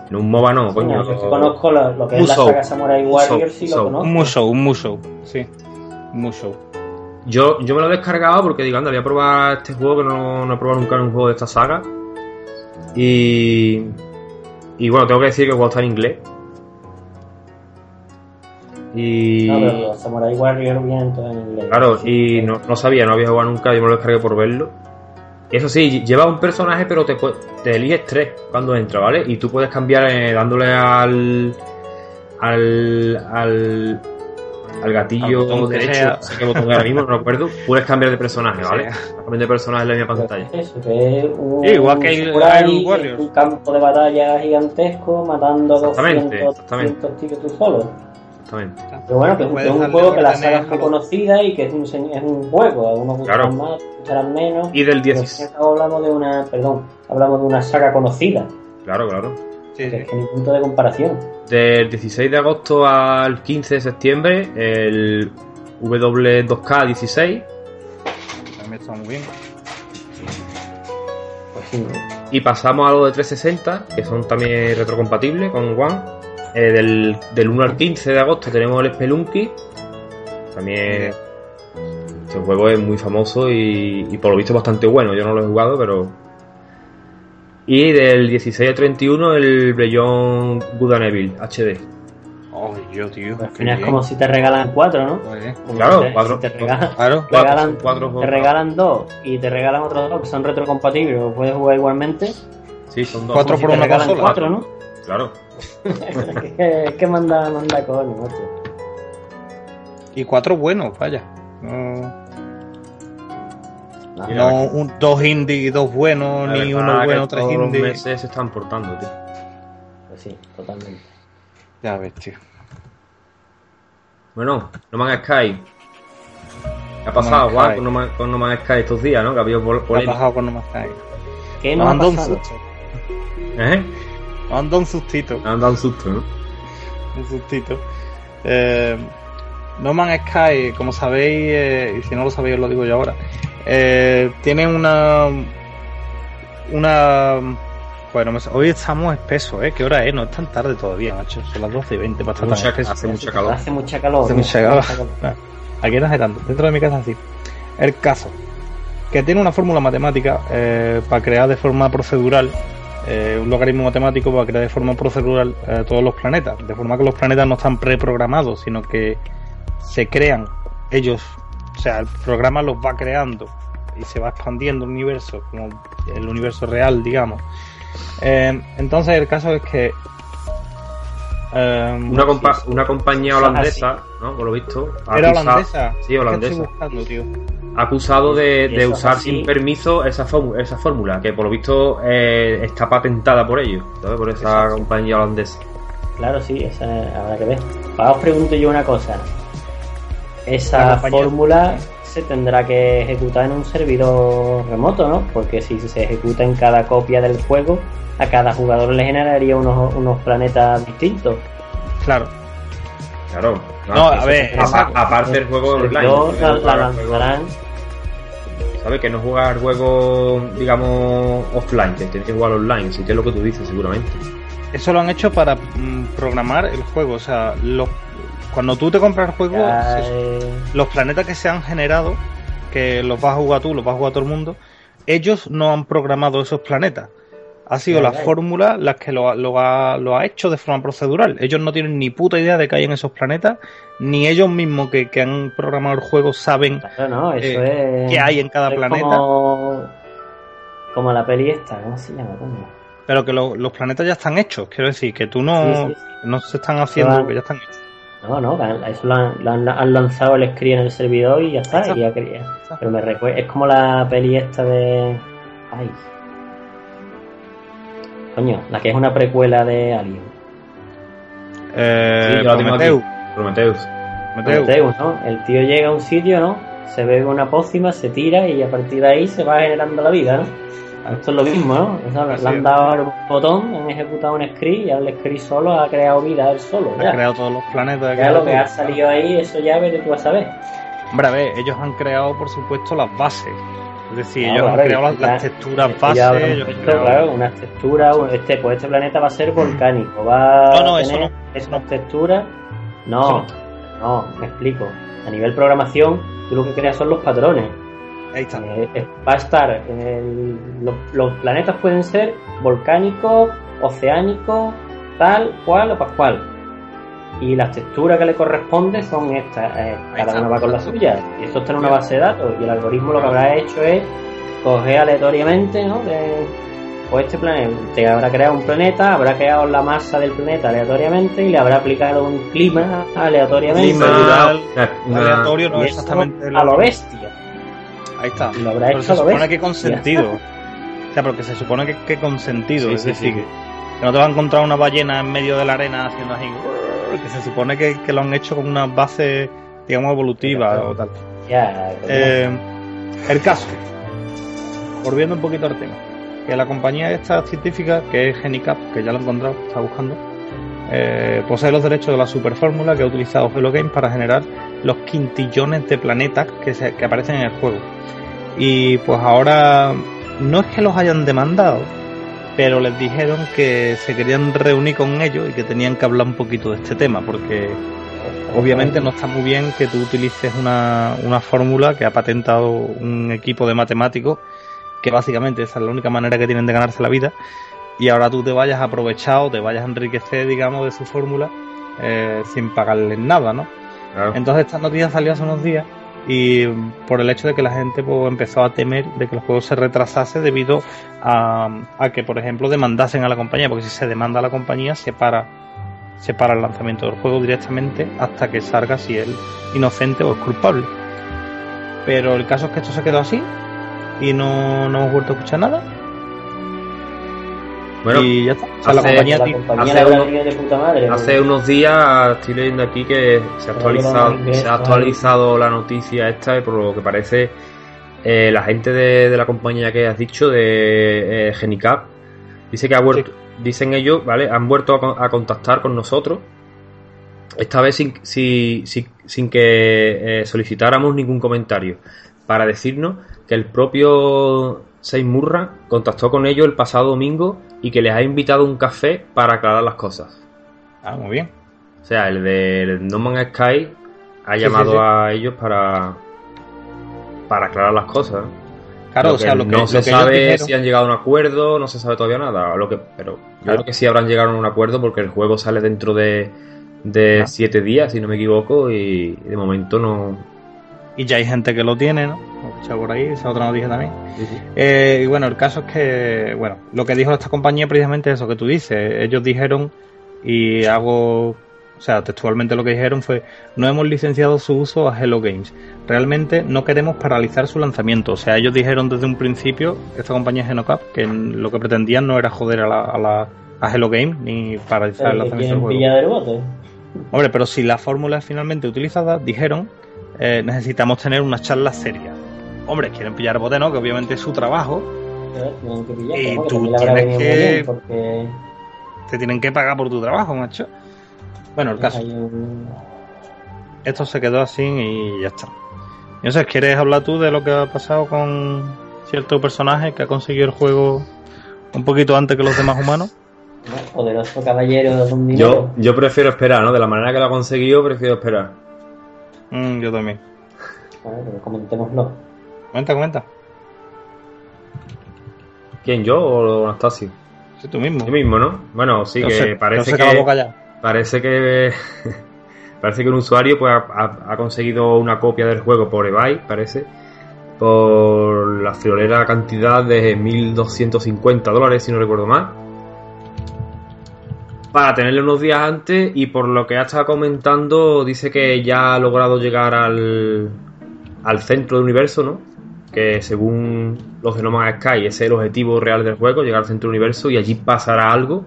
En un MOBA no, coño. Yo sí conozco lo, lo que es la saga Samurai Warriors, sí Musou. lo conozco. Un Musou, un Musou. Sí. Un Musou. Yo, yo me lo he descargado porque digo, anda, voy a probar este juego que no, no he probado nunca en un juego de esta saga. Y. Y bueno, tengo que decir que el juego está en inglés. Y. No, pero Samurai Warriors vienen todos en inglés. Claro, y no, no sabía, no había jugado nunca, yo me lo descargué por verlo. Eso sí, lleva un personaje, pero te, te eliges tres cuando entra, ¿vale? Y tú puedes cambiar eh, dándole al. al. al. al gatillo Al botón que derecho, sea. no sé qué botón ahora mismo, no recuerdo. Puedes cambiar de personaje, ¿vale? cambiar de personaje en la misma pantalla. Eso, que es un, Sí, igual que el Iron Warriors. un campo de batalla gigantesco, matando a Exactamente, 200, exactamente. 200 tíos tú solo. Exactamente. Pero bueno, que es un, que es un Puedes juego que la saga es muy conocida y que es un, es un juego. A unos gustarán Claro. más, gustarán menos. Y del Pero al fin y 16. al cabo hablamos de una, perdón, hablamos de una saga conocida. Claro, claro. Sí, Que sí. es que ni punto de comparación. Del 16 de agosto al 15 de septiembre, el W2K16. También está muy bien. Pues sí, Y pasamos a lo de 360, que son también retrocompatibles con One. Eh, del, del 1 al 15 de agosto tenemos el Spelunky. También este juego es muy famoso y, y por lo visto bastante bueno. Yo no lo he jugado, pero. Y del 16 al 31 el and Evil HD. Ay, yo, tío. pues al final es bien. como si te regalan cuatro, ¿no? Como Claro, si te- cuatro- si te regalan, Claro. Cuatro, regalan, son cuatro te regalan dos y te regalan otros dos que son retrocompatibles, lo puedes jugar igualmente. Sí, son dos. Cuatro si por te una regalan consola. cuatro, ¿no? Claro. es que, manda, manda coño, macho. Y cuatro buenos, vaya. No, No, Mira, no un, dos indie y dos buenos, La ni uno bueno, tres todos los indie. meses se están portando, tío. Pues sí, totalmente. Ya ves, tío. Bueno, No Man's Sky. ¿Qué ha pasado, Sky. con no, Man- con no Man's Sky estos días, no? Que ha habido pol- ¿Qué ha polémica. pasado con No Man's Sky? ¿Qué Nos nos ha han dado un pasado? ¿Eh? Han dado un sustito. Han dado un susto, ¿no? un sustito. Eh, no Man's Sky, como sabéis, eh, y si no lo sabéis os lo digo yo ahora, eh, tiene una... Una... Bueno, hoy estamos espesos, ¿eh? ¿Qué hora es? No es tan tarde todavía, macho. Son las 12 y 20 para estar tan Mucha- espeso. hace mucha calor. Hace mucha calor. Hace mucha calor. Ah, Aquí no hace tanto. Dentro de mi casa sí. El caso. Que tiene una fórmula matemática eh, para crear de forma procedural. Eh, un logaritmo matemático para crear de forma procedural eh, todos los planetas. De forma que los planetas no están preprogramados, sino que se crean ellos. O sea, el programa los va creando y se va expandiendo el universo, como el universo real, digamos. Eh, entonces el caso es que... eh, Una, compa- sí, sí. una compañía holandesa, ¿no? Por lo visto. ha ¿Era acusado- holandesa? Sí, holandesa. estoy buscando, tío. Ha acusado de, de usar así. sin permiso esa, fórmula- esa fórmula, que por lo visto eh, está patentada por ellos, ¿sabes? Por esa Exacto. compañía holandesa. Claro, sí, esa habrá que ver. Ahora os pregunto yo una cosa. Esa compañía- fórmula se tendrá que ejecutar en un servidor remoto, ¿no? Porque si se ejecuta en cada copia del juego, a cada jugador le generaría unos, unos planetas distintos. Claro. Claro. No, claro. a ver, aparte del juego El online. la, la lanzarán. ¿Sabes? Que no jugar juego, digamos, offline, que tienes que jugar online, sí que es lo que tú dices, seguramente. Eso lo han hecho para mm, programar el juego. O sea, los- cuando tú te compras el juego, eh, los planetas que se han generado, que los vas a jugar tú, los vas a jugar todo el mundo, ellos no han programado esos planetas. Ha sido la fórmula la que lo, ha- lo ha, lo ha hecho de forma procedural. Ellos no tienen ni puta idea de que hay en esos planetas, ni ellos mismos que, que han programado el juego saben no, eh, es. qué hay en cada planeta. Como, como la peli esta, ¿cómo se llama? coño? Pero que lo- los planetas ya están hechos. Quiero decir, que tú no, Sí, sí, sí. no se están haciendo, que ya están hechos. No, no, eso lo han, lo han- han lanzado el screen en el servidor y ya está. Exacto. y ya quería. Pero me recuerda, es como la peli esta de. Ay. Coño, la que es una precuela de Alien. Eh, Sí, Prometheus. Prometheus. Prometheus. Prometheus, ¿no? El tío llega a un sitio, ¿no? Se bebe una pócima, se tira y a partir de ahí se va generando la vida, ¿no? Esto es lo mismo, ¿no? Le han dado el botón, han ejecutado un script y ahora el script solo ha creado vida él solo. Ha Ya, creado todos los planetas. ya lo que ha salido ahí, eso ya vete tú a saber. Hombre, a ver, ellos han creado, por supuesto, las bases. Es decir, ellos han creado las, texturas bases. ellos han puesto, creado- claro, unas texturas, un- este, pues este planeta va a ser volcánico, va No, no, a eso tener no, estas texturas. No, Eso no, me explico. A nivel programación, tú lo que creas son los patrones. Ahí está. Eh, eh, va a estar en el- los, los planetas pueden ser volcánicos, oceánicos, tal cual o pascual. Y las texturas que le corresponden son estas. eh, cada está, una va con la suya. Y esto está en una base de datos. Y el algoritmo lo que habrá hecho es coger aleatoriamente, ¿no? De, pues este planeta, te habrá creado un planeta, habrá creado la masa del planeta aleatoriamente y le habrá aplicado un clima aleatoriamente. Clima. Aleatorio, no eso exactamente a lo bestia. Ahí está. Lo habrá Pero hecho se supone bestia. que consentido. O sea, porque se supone que, que consentido. Sí, es sí, decir, sí. que, no te va a encontrar una ballena en medio de la arena haciendo así. Que se supone que, que lo han hecho con una base, digamos, evolutiva o tal. Ya, Eh, el caso, volviendo un poquito al tema, que la compañía esta científica, que es Genicap, que ya lo he encontrado, está buscando, eh, posee los derechos de la superfórmula que ha utilizado Hello Games para generar los quintillones de planetas que, se- que aparecen en el juego. Y pues ahora no es que los hayan demandado, pero les dijeron que se querían reunir con ellos y que tenían que hablar un poquito de este tema, porque obviamente no está muy bien que tú utilices una, una fórmula que ha patentado un equipo de matemáticos, que básicamente esa es la única manera que tienen de ganarse la vida, y ahora tú te vayas a aprovechar o te vayas a enriquecer, digamos, de su fórmula eh, sin pagarles nada, ¿no? Entonces esta noticia salió hace unos días y mm, por el hecho de que la gente pues, empezó a temer de que el juego se retrasase debido a, a que, por ejemplo, demandasen a la compañía, porque si se demanda a la compañía se para, se para el lanzamiento del juego directamente hasta que salga si es inocente o es culpable. Pero el caso es que esto se quedó así y no, no hemos vuelto a escuchar nada Bueno, y ya está. O sea, la hace- compañía la compañía hace le habrá uno- venido de puta madre. Hace unos días estoy leyendo aquí que se ha actualizado, se ha actualizado la noticia esta y por lo que parece eh, la gente de, de la compañía que has dicho de eh, Genicap dice que ha vuelto, dicen ellos, ¿vale? Han vuelto a, con- a contactar con nosotros. Esta vez sin, si- si- sin que eh, solicitáramos ningún comentario para decirnos que el propio Seymour contactó con ellos el pasado domingo y que les ha invitado un café para aclarar las cosas. Ah, muy bien. O sea, el de No Man's Sky ha Sí, llamado sí, sí. a ellos para para aclarar las cosas. Claro, Lo o sea, lo que, no lo se que sabe dijeron- si han llegado a un acuerdo, no se sabe todavía nada. Lo que, pero yo Claro. creo que sí habrán llegado a un acuerdo porque el juego sale dentro de, de Claro. siete días, si no me equivoco, y de momento no. y ya hay gente que lo tiene, ¿no? Escuchado por ahí, esa otra noticia también. Eh, y bueno, el caso es que, bueno, lo que dijo esta compañía precisamente es eso que tú dices. Ellos dijeron, y hago, o sea, textualmente lo que dijeron fue, no hemos licenciado su uso a Hello Games. Realmente no queremos paralizar su lanzamiento. O sea, ellos dijeron desde un principio, esta compañía Genocap, que lo que pretendían no era joder a, la, a, la- a Hello Games ni paralizar el que lanzamiento del juego. pillar del bote. Hombre, pero si la fórmula es finalmente utilizada, dijeron, eh, necesitamos tener unas charlas serias. Hombre, quieren pillar bote, ¿no? Que obviamente es su trabajo, ¿eh? Tienen que pillar, Y bueno, tú tienes que- porque te tienen que pagar por tu trabajo, macho. Bueno, el caso, un- esto se quedó así y ya está. Sé, ¿quieres hablar tú de lo que ha pasado con cierto personaje que ha conseguido el juego un poquito antes que los demás humanos? ¿no? poderoso caballero Yo, yo prefiero esperar, ¿no? De la manera que lo ha conseguido, prefiero esperar. Mm, yo también. Vale, pero comentémoslo. Comenta, comenta. ¿Quién, yo o Anastasio? Sí, tú mismo. Yo mismo, ¿no? Bueno, sí, que parece que. que la boca ya. Parece que parece que un usuario pues ha, conseguido una copia del juego por eBay, parece, por la friolera cantidad de 1.250 dólares, si no recuerdo mal, para tenerle unos días antes y por lo que ha estado comentando dice que ya ha logrado llegar al, al centro del universo, ¿no? Que según los de No Man's Sky ese es el objetivo real del juego, llegar al centro del universo y allí pasará algo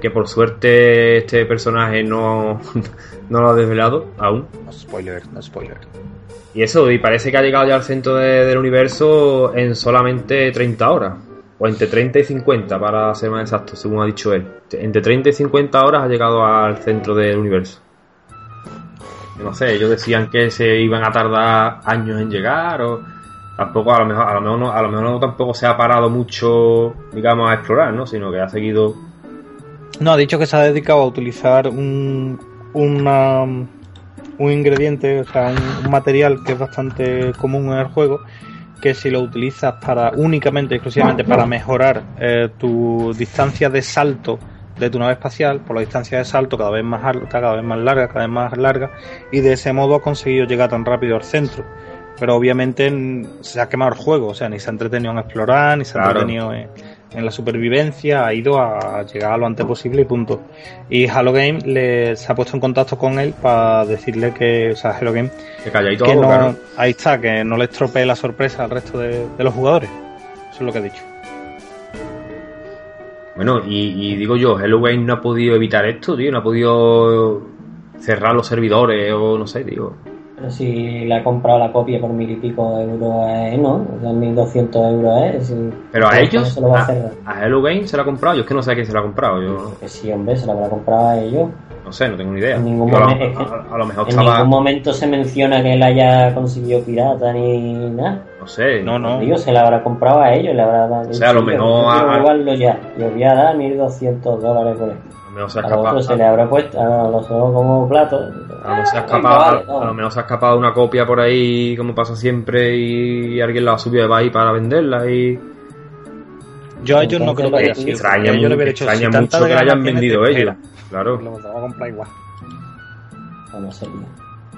que por suerte este personaje no, no lo ha desvelado aún. No spoiler, no spoiler. Y eso, y parece que ha llegado ya al centro de- del universo en solamente 30 horas. O entre 30 y 50, para ser más exacto, según ha dicho él. Entre 30 y 50 horas ha llegado al centro del universo. No sé, ellos decían que se iban a tardar años en llegar, o tampoco, a lo mejor, a lo mejor, no, a lo mejor no tampoco se ha parado mucho, digamos, a explorar, ¿no? Sino que ha seguido. No, ha dicho que se ha dedicado a utilizar un, una- un ingrediente, o sea, un, un material que es bastante común en el juego, que si lo utilizas para únicamente, exclusivamente para mejorar eh, tu distancia de salto de tu nave espacial, por la distancia de salto cada vez más alta, cada vez más larga, cada vez más larga, y de ese modo ha conseguido llegar tan rápido al centro. Pero obviamente se ha quemado el juego, o sea, ni se ha entretenido en explorar, ni se ha Claro. entretenido en, en la supervivencia, ha ido a llegar lo antes posible y punto. Y Halo Game le, se ha puesto en contacto con él para decirle que, o sea, Halo Game, Que que boca, no, ¿no? ahí está, que no le estropee la sorpresa al resto de, de los jugadores. Eso es lo que ha dicho. Bueno, y, y digo yo, Hello Game no ha podido evitar esto, tío, no ha podido cerrar los servidores o no sé, digo. Pero si le ha comprado la copia por mil y pico de euros él, ¿no? O sea, 1200 euros él. si- Pero a ¿cómo ellos, se lo va a cerrar? a Hello Game se la ha comprado, yo es que no sé a quién se la ha comprado, yo Que sí, hombre, se lo habrá comprado a ellos. no sé, no tengo ni idea. En ningún Digo, momento- a- a lo mejor En estaba, ningún momento se menciona que él haya conseguido pirata ni nada. No sé, No, no. Digo, se la habrá comprado a ellos, le habrá dado. O sea, a lo mejor a- ya. Os voy a dar 1200 dólares por esto. a lo mejor se ha A los escapado, otros se le habrá puesto a los ojos como plato. a lo mejor se ha escapado, a- a lo mejor se ha escapado una copia por ahí, como pasa siempre, y alguien la ha subido de Bahía para venderla y Yo a ellos no creo que haya sido. extraña, yo le hecho, extraña si mucho que la hayan tienes, vendido ellos. Claro, Lo vamos a comprar igual. No sé.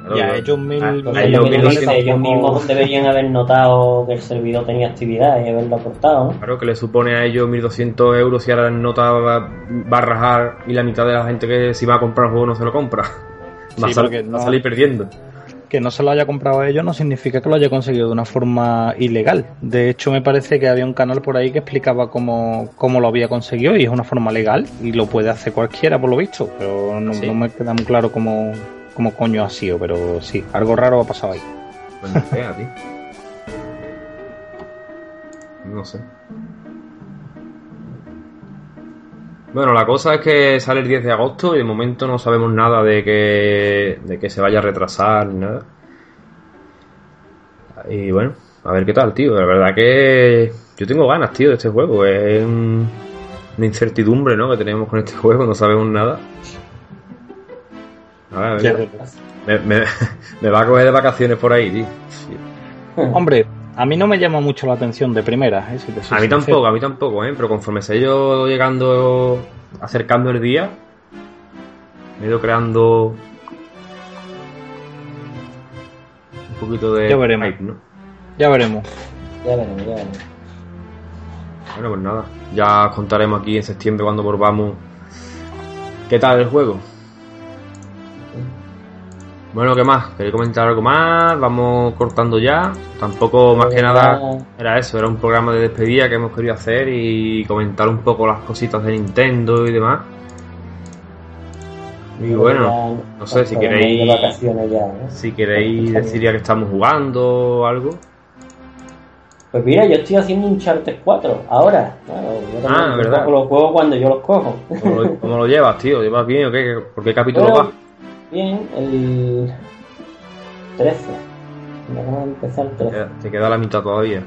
Claro, Y a claro. ellos mil- A- mil- a Entonces, ellos lo que mil ellos mismos deberían haber notado que el servidor tenía actividad y haberlo aportado, ¿no? Claro, que le supone a ellos 1.200 euros y ahora nota va, va a rajar y la mitad de la gente que si va a comprar el juego no se lo compra. Va, a, Sí, sal- porque va a no- salir perdiendo. Que no se lo haya comprado a ellos no significa que lo haya conseguido de una forma ilegal. De hecho, me parece que había un canal por ahí que explicaba cómo, cómo lo había conseguido y es una forma legal y lo puede hacer cualquiera por lo visto. Pero no, Sí. no me queda muy claro cómo, cómo coño ha sido. Pero sí, algo raro ha pasado ahí. Pues no sé, a ti. No sé. Bueno, la cosa es que sale el 10 de agosto y de momento no sabemos nada de que, de que se vaya a retrasar ni nada. Y bueno, a ver qué tal, tío. La verdad que yo tengo ganas, tío, de este juego. Es un- una incertidumbre, ¿no? Que tenemos con este juego, no sabemos nada. A ver, a ver. Me, me- me va a coger de vacaciones por ahí, tío. Hombre, a mí no me llama mucho la atención de primera. ¿eh? Si te soy A mí sincero. tampoco, a mí tampoco, ¿eh? Pero conforme se ha ido llegando, acercando el día, me he ido creando un poquito de Ya veremos. hype, ¿no? Ya veremos. Ya veremos, ya veremos. Bueno, pues nada, ya os contaremos aquí en septiembre cuando volvamos qué tal el juego. Bueno, ¿qué más? ¿Queréis comentar algo más? Vamos cortando ya. Tampoco, más que nada, era eso, era un programa de despedida que hemos querido hacer y comentar un poco las cositas de Nintendo y demás. Y bueno, no sé si queréis- si queréis decir ya que estamos jugando o algo. Pues mira, yo estoy haciendo un Charter 4 ahora. Claro, yo Ah, verdad. los juegos cuando yo los cojo. ¿Cómo lo, cómo lo llevas, tío? ¿Llevas bien o qué? ¿Por qué capítulo Bueno, vas? Bien, el 13. Me acabo de empezar el 13. Te- queda la mitad todavía.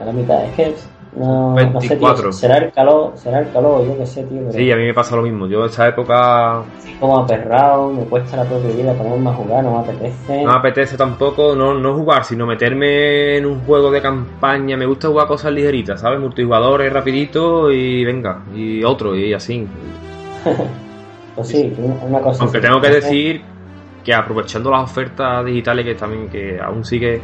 A la mitad. Es que no, no sé, 24. tío. Será el calor, será el calor, yo qué sé, tío. Pero Sí, a mí me pasa lo mismo. Yo en esta época como aperrado, me cuesta la propia vida ponerme a jugar, no me apetece. no me apetece tampoco no, no jugar, sino meterme en un juego de campaña. Me gusta jugar cosas ligeritas, ¿sabes? Multijugadores rapidito y venga, y otro, y así. Pues sí, una cosa. Aunque tengo que decir que aprovechando las ofertas digitales que también que aún sigue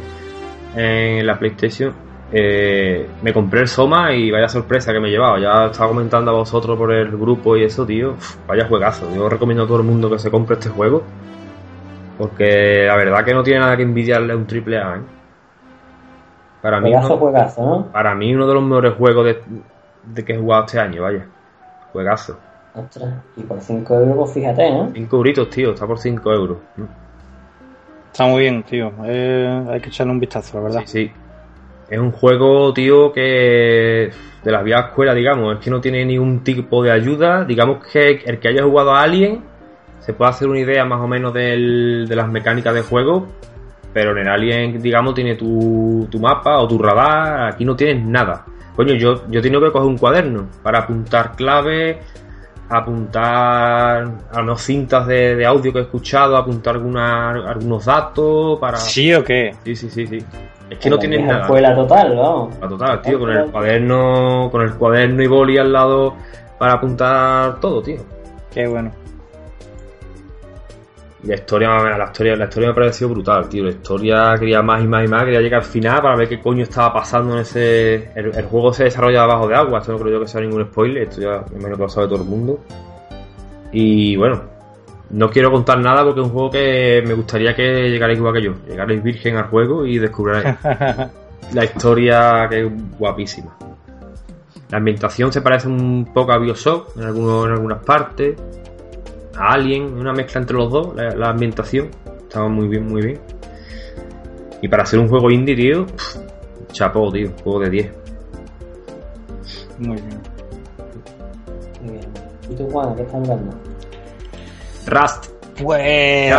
en la PlayStation, eh, me compré el Soma y vaya sorpresa que me he llevado. Ya estaba comentando a vosotros por el grupo y eso, tío. Uf, vaya juegazo. Yo recomiendo a todo el mundo que se compre este juego. Porque la verdad que no tiene nada que envidiarle a un triple A, ¿eh? Para mí, Juegazo, uno, juegazo, ¿no? para mí uno de los mejores juegos de, de que he jugado este año, vaya. Juegazo. Ostras, y por 5 euros, pues fíjate, ¿eh? 5 euritos, tío, está por 5 euros. Está muy bien, tío. Eh, hay que echarle un vistazo, la verdad. Sí, sí. Es un juego, tío, que de la vieja escuela, digamos, es que no tiene ningún tipo de ayuda. Digamos que el que haya jugado a Alien se puede hacer una idea más o menos del- de las mecánicas de juego, pero en el Alien, digamos, tiene tu, tu mapa o tu radar. Aquí no tienes nada. Coño, yo, yo he tenido que coger un cuaderno para apuntar claves, apuntar a unas cintas de, de audio que he escuchado, apuntar alguna, algunos datos para... ¿Sí o qué? Sí, sí, sí, sí. Es que no La tienes vieja nada. escuela total, vamos. A total, tío, con el cuaderno, con el cuaderno y boli al lado para apuntar todo, tío. Qué bueno. Y la historia, la historia, la historia me ha parecido brutal, tío. La historia quería más y más y más, quería llegar al final para ver qué coño estaba pasando en ese. El, el juego se desarrolla debajo de agua, esto no creo yo que sea ningún spoiler, esto ya me lo sabe todo el mundo. Y bueno, no quiero contar nada porque es un juego que me gustaría que llegarais igual que yo. Llegarais virgen al juego y descubriráis la historia que es guapísima. La ambientación se parece un poco a Bioshock en, algunos, en algunas partes. A Alien, una mezcla entre los dos, la, la ambientación. Estaba muy bien, muy bien. Y para hacer un juego indie, tío, pff, chapó, tío, juego de 10. Muy bien. Muy bien. ¿Y tú, Juan, qué estás dando? Rust. Pues.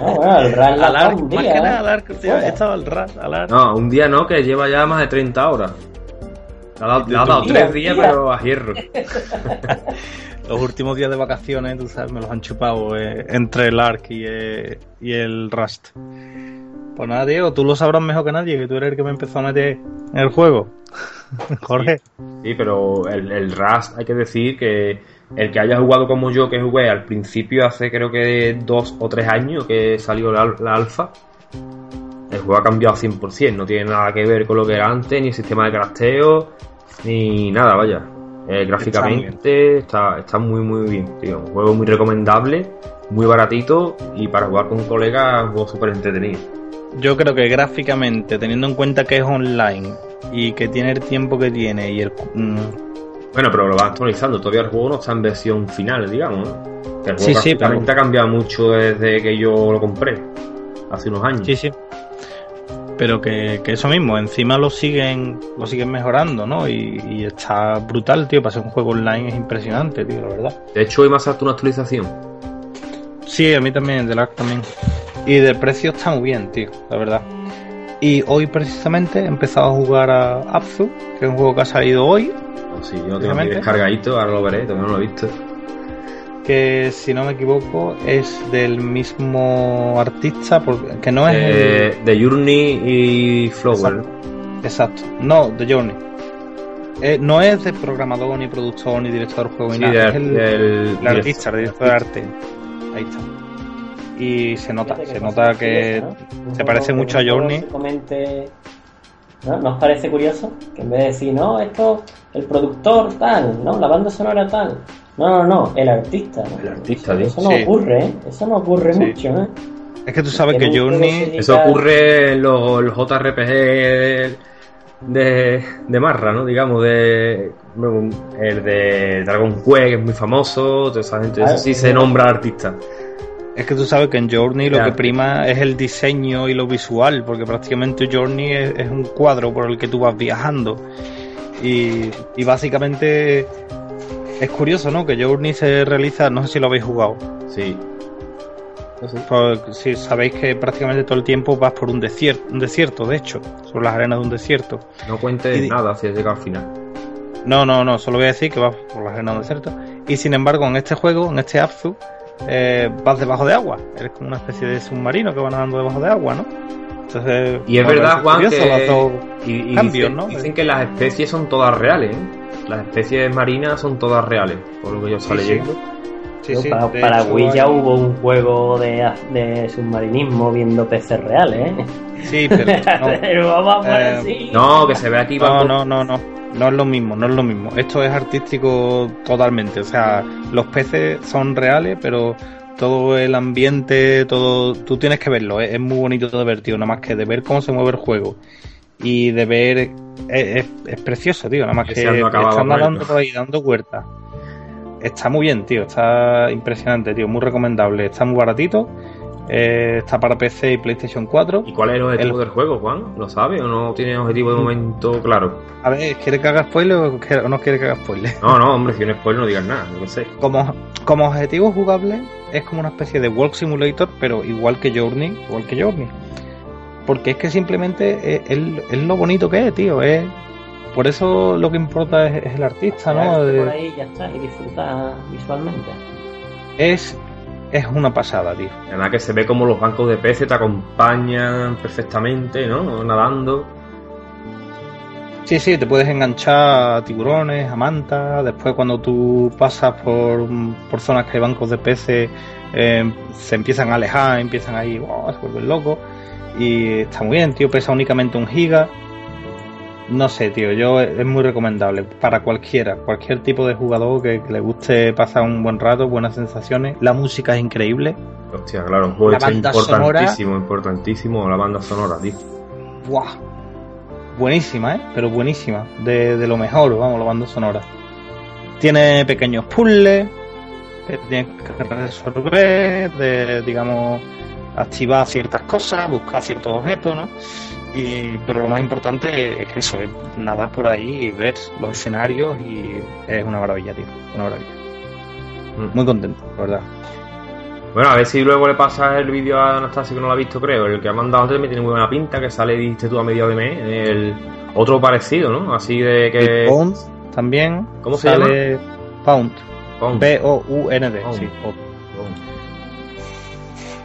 No, bueno, el RAL la al arco, un más día, que ¿eh? nada al arco, tío. He estado al ras, al arco. No, un día no, que lleva ya más de 30 horas. Le ha dado, Día, tres días, día. pero a hierro. Los últimos días de vacaciones, tú sabes, me los han chupado eh, entre el ARC y, eh, y el Rust. Pues nada, Diego, tú lo sabrás mejor que nadie, que tú eres el que me empezó a meter en el juego. Jorge. Sí, pero el, el Rust, hay que decir que el que haya jugado como yo, que jugué al principio hace creo que dos o tres años que salió la, la alfa, el juego ha cambiado 100%, no tiene nada que ver con lo que era antes, ni el sistema de crafteo, ni nada, vaya. Eh, gráficamente está, está muy muy bien, tío. Un juego muy recomendable, muy baratito y para jugar con un colega un juego súper entretenido. Yo creo que gráficamente, teniendo en cuenta que es online y que tiene el tiempo que tiene y el... mm, Bueno, pero lo va actualizando. Todavía el juego no está en versión final, digamos. ¿no? El juego Sí, sí, prácticamente ha cambiado mucho desde que yo lo compré. Hace unos años. Sí, sí. Pero que, que eso mismo, encima lo siguen lo siguen mejorando, ¿no? Y, y está brutal, tío. Para ser un juego online es impresionante, tío, la verdad. De hecho, hoy me ha saltado una actualización. Sí, a mí también, del ARC también. Y de precio está muy bien, tío, la verdad. Y hoy precisamente he empezado a jugar a Abzu, que es un juego que ha salido hoy, No, sí, yo lo tengo Obviamente. descargadito, ahora lo veré, todavía no lo he visto. Que si no me equivoco es del mismo artista, porque que no es el- Eh, The Journey y Flower. Exacto. No, The Journey. Eh, no es de programador, ni productor, ni director del juego, Sí, ni nada. es el, el artista, el director de arte. Ahí está. Y se nota, se nota que curiosa, ¿no? Un se parece mucho a Journey. comente- ¿No? ¿No os parece curioso? Que en vez de decir, no, esto, el productor tal, ¿no? La banda sonora tal. No, no, no, el artista. ¿no? El artista, Eso, tío. eso no Sí. ocurre, ¿eh? Eso no ocurre Sí. mucho, ¿eh? Es que tú sabes que Journey. Eso ocurre en los, los JRPG de, de Marra, ¿no? Digamos, de. El de Dragon Quest, que es muy famoso, toda esa gente. Eso Ah, sí se nombra artista. Es que tú sabes que en Journey lo que prima es el diseño y lo visual, porque prácticamente Journey es, es un cuadro por el que tú vas viajando. Y, y básicamente es curioso, ¿no? Que Journey se realiza, no sé si lo habéis jugado, Sí. Pues, si sabéis que prácticamente todo el tiempo vas por un desierto, un desierto, de hecho, sobre las arenas de un desierto. No cuentes Y nada si has llegado al final. No, no, no, solo voy a decir que vas por las arenas de un desierto. Y sin embargo, en este juego, en este Abzu, eh, vas debajo de agua. Eres como una especie de submarino que va nadando debajo de agua, ¿no? Entonces, Y es verdad, Juan, que. Y, y cambios, dicen, ¿no? dicen que las especies son todas reales, ¿eh? Las especies marinas son todas reales, por lo que yo estoy Sí, sí. leyendo. Sí, Pero sí, para, para hecho, Wii ya hay- hubo un juego de, de submarinismo viendo peces reales, ¿eh? Sí, pero no, Pero vamos a Eh, así. No, que se ve aquí. no, no, no, no. No es lo mismo, no es lo mismo. Esto es artístico totalmente. O sea, los peces son reales, pero todo el ambiente, todo, tú tienes que verlo. Es, es muy bonito de ver, tío. Nada más que de ver cómo se mueve el juego y de ver es, es- precioso, tío. Nada más que están dando por ahí dando vueltas. Está muy bien, tío. Está impresionante, tío. Muy recomendable. Está muy baratito. eh, está para PC y PlayStation 4. ¿Y cuál es el objetivo El- del juego, Juan? ¿Lo sabe o no tiene objetivo de momento claro? A ver, ¿quiere que haga spoiler o no quiere que haga spoiler? No, no, hombre, si no es spoiler no digas nada, qué sé. Como, como objetivo jugable es como una especie de Walk Simulator, pero igual que Journey, igual que Journey. Porque es que simplemente es, es- es lo bonito que es, tío. Es, por eso lo que importa es, es el artista, ¿no? Por ahí y ya está, y disfrutar visualmente. es, es una pasada, tío. Además que se ve como los bancos de peces te acompañan perfectamente, ¿no? Nadando. Sí, sí, te puedes enganchar a tiburones, a mantas. Después, cuando tú pasas por, por zonas que hay bancos de peces, eh, se empiezan a alejar, empiezan ahí, wow, se vuelven locos. Y está muy bien, tío. Pesa únicamente un giga. No sé, tío, yo es muy recomendable para cualquiera, cualquier tipo de jugador que, que le guste pasar un buen rato, buenas sensaciones. La música es increíble. Hostia, claro, un juego La está banda sonora- importantísimo, importantísimo la banda sonora, tío. ¡Buah! Buenísima, ¿eh? Pero buenísima. De, de lo mejor, vamos, la banda sonora. Tiene pequeños puzzles que tienes que resolver, de, digamos, activar ciertas cosas, buscar ciertos objetos, ¿no? Y, pero lo más importante es que eso, es nadar por ahí y ver los escenarios y es una maravilla, tío. Una maravilla. Mm. Muy contento, la verdad. Bueno, a ver si luego le pasas el vídeo a Anastasia que no lo ha visto, creo. El que ha mandado antes me tiene muy buena pinta, que sale, dijiste tú, a mediados de mes. El otro parecido, ¿no? Así de que... Pound también. ¿Cómo se sale Pound. Pound. Sí, Pound. Pound.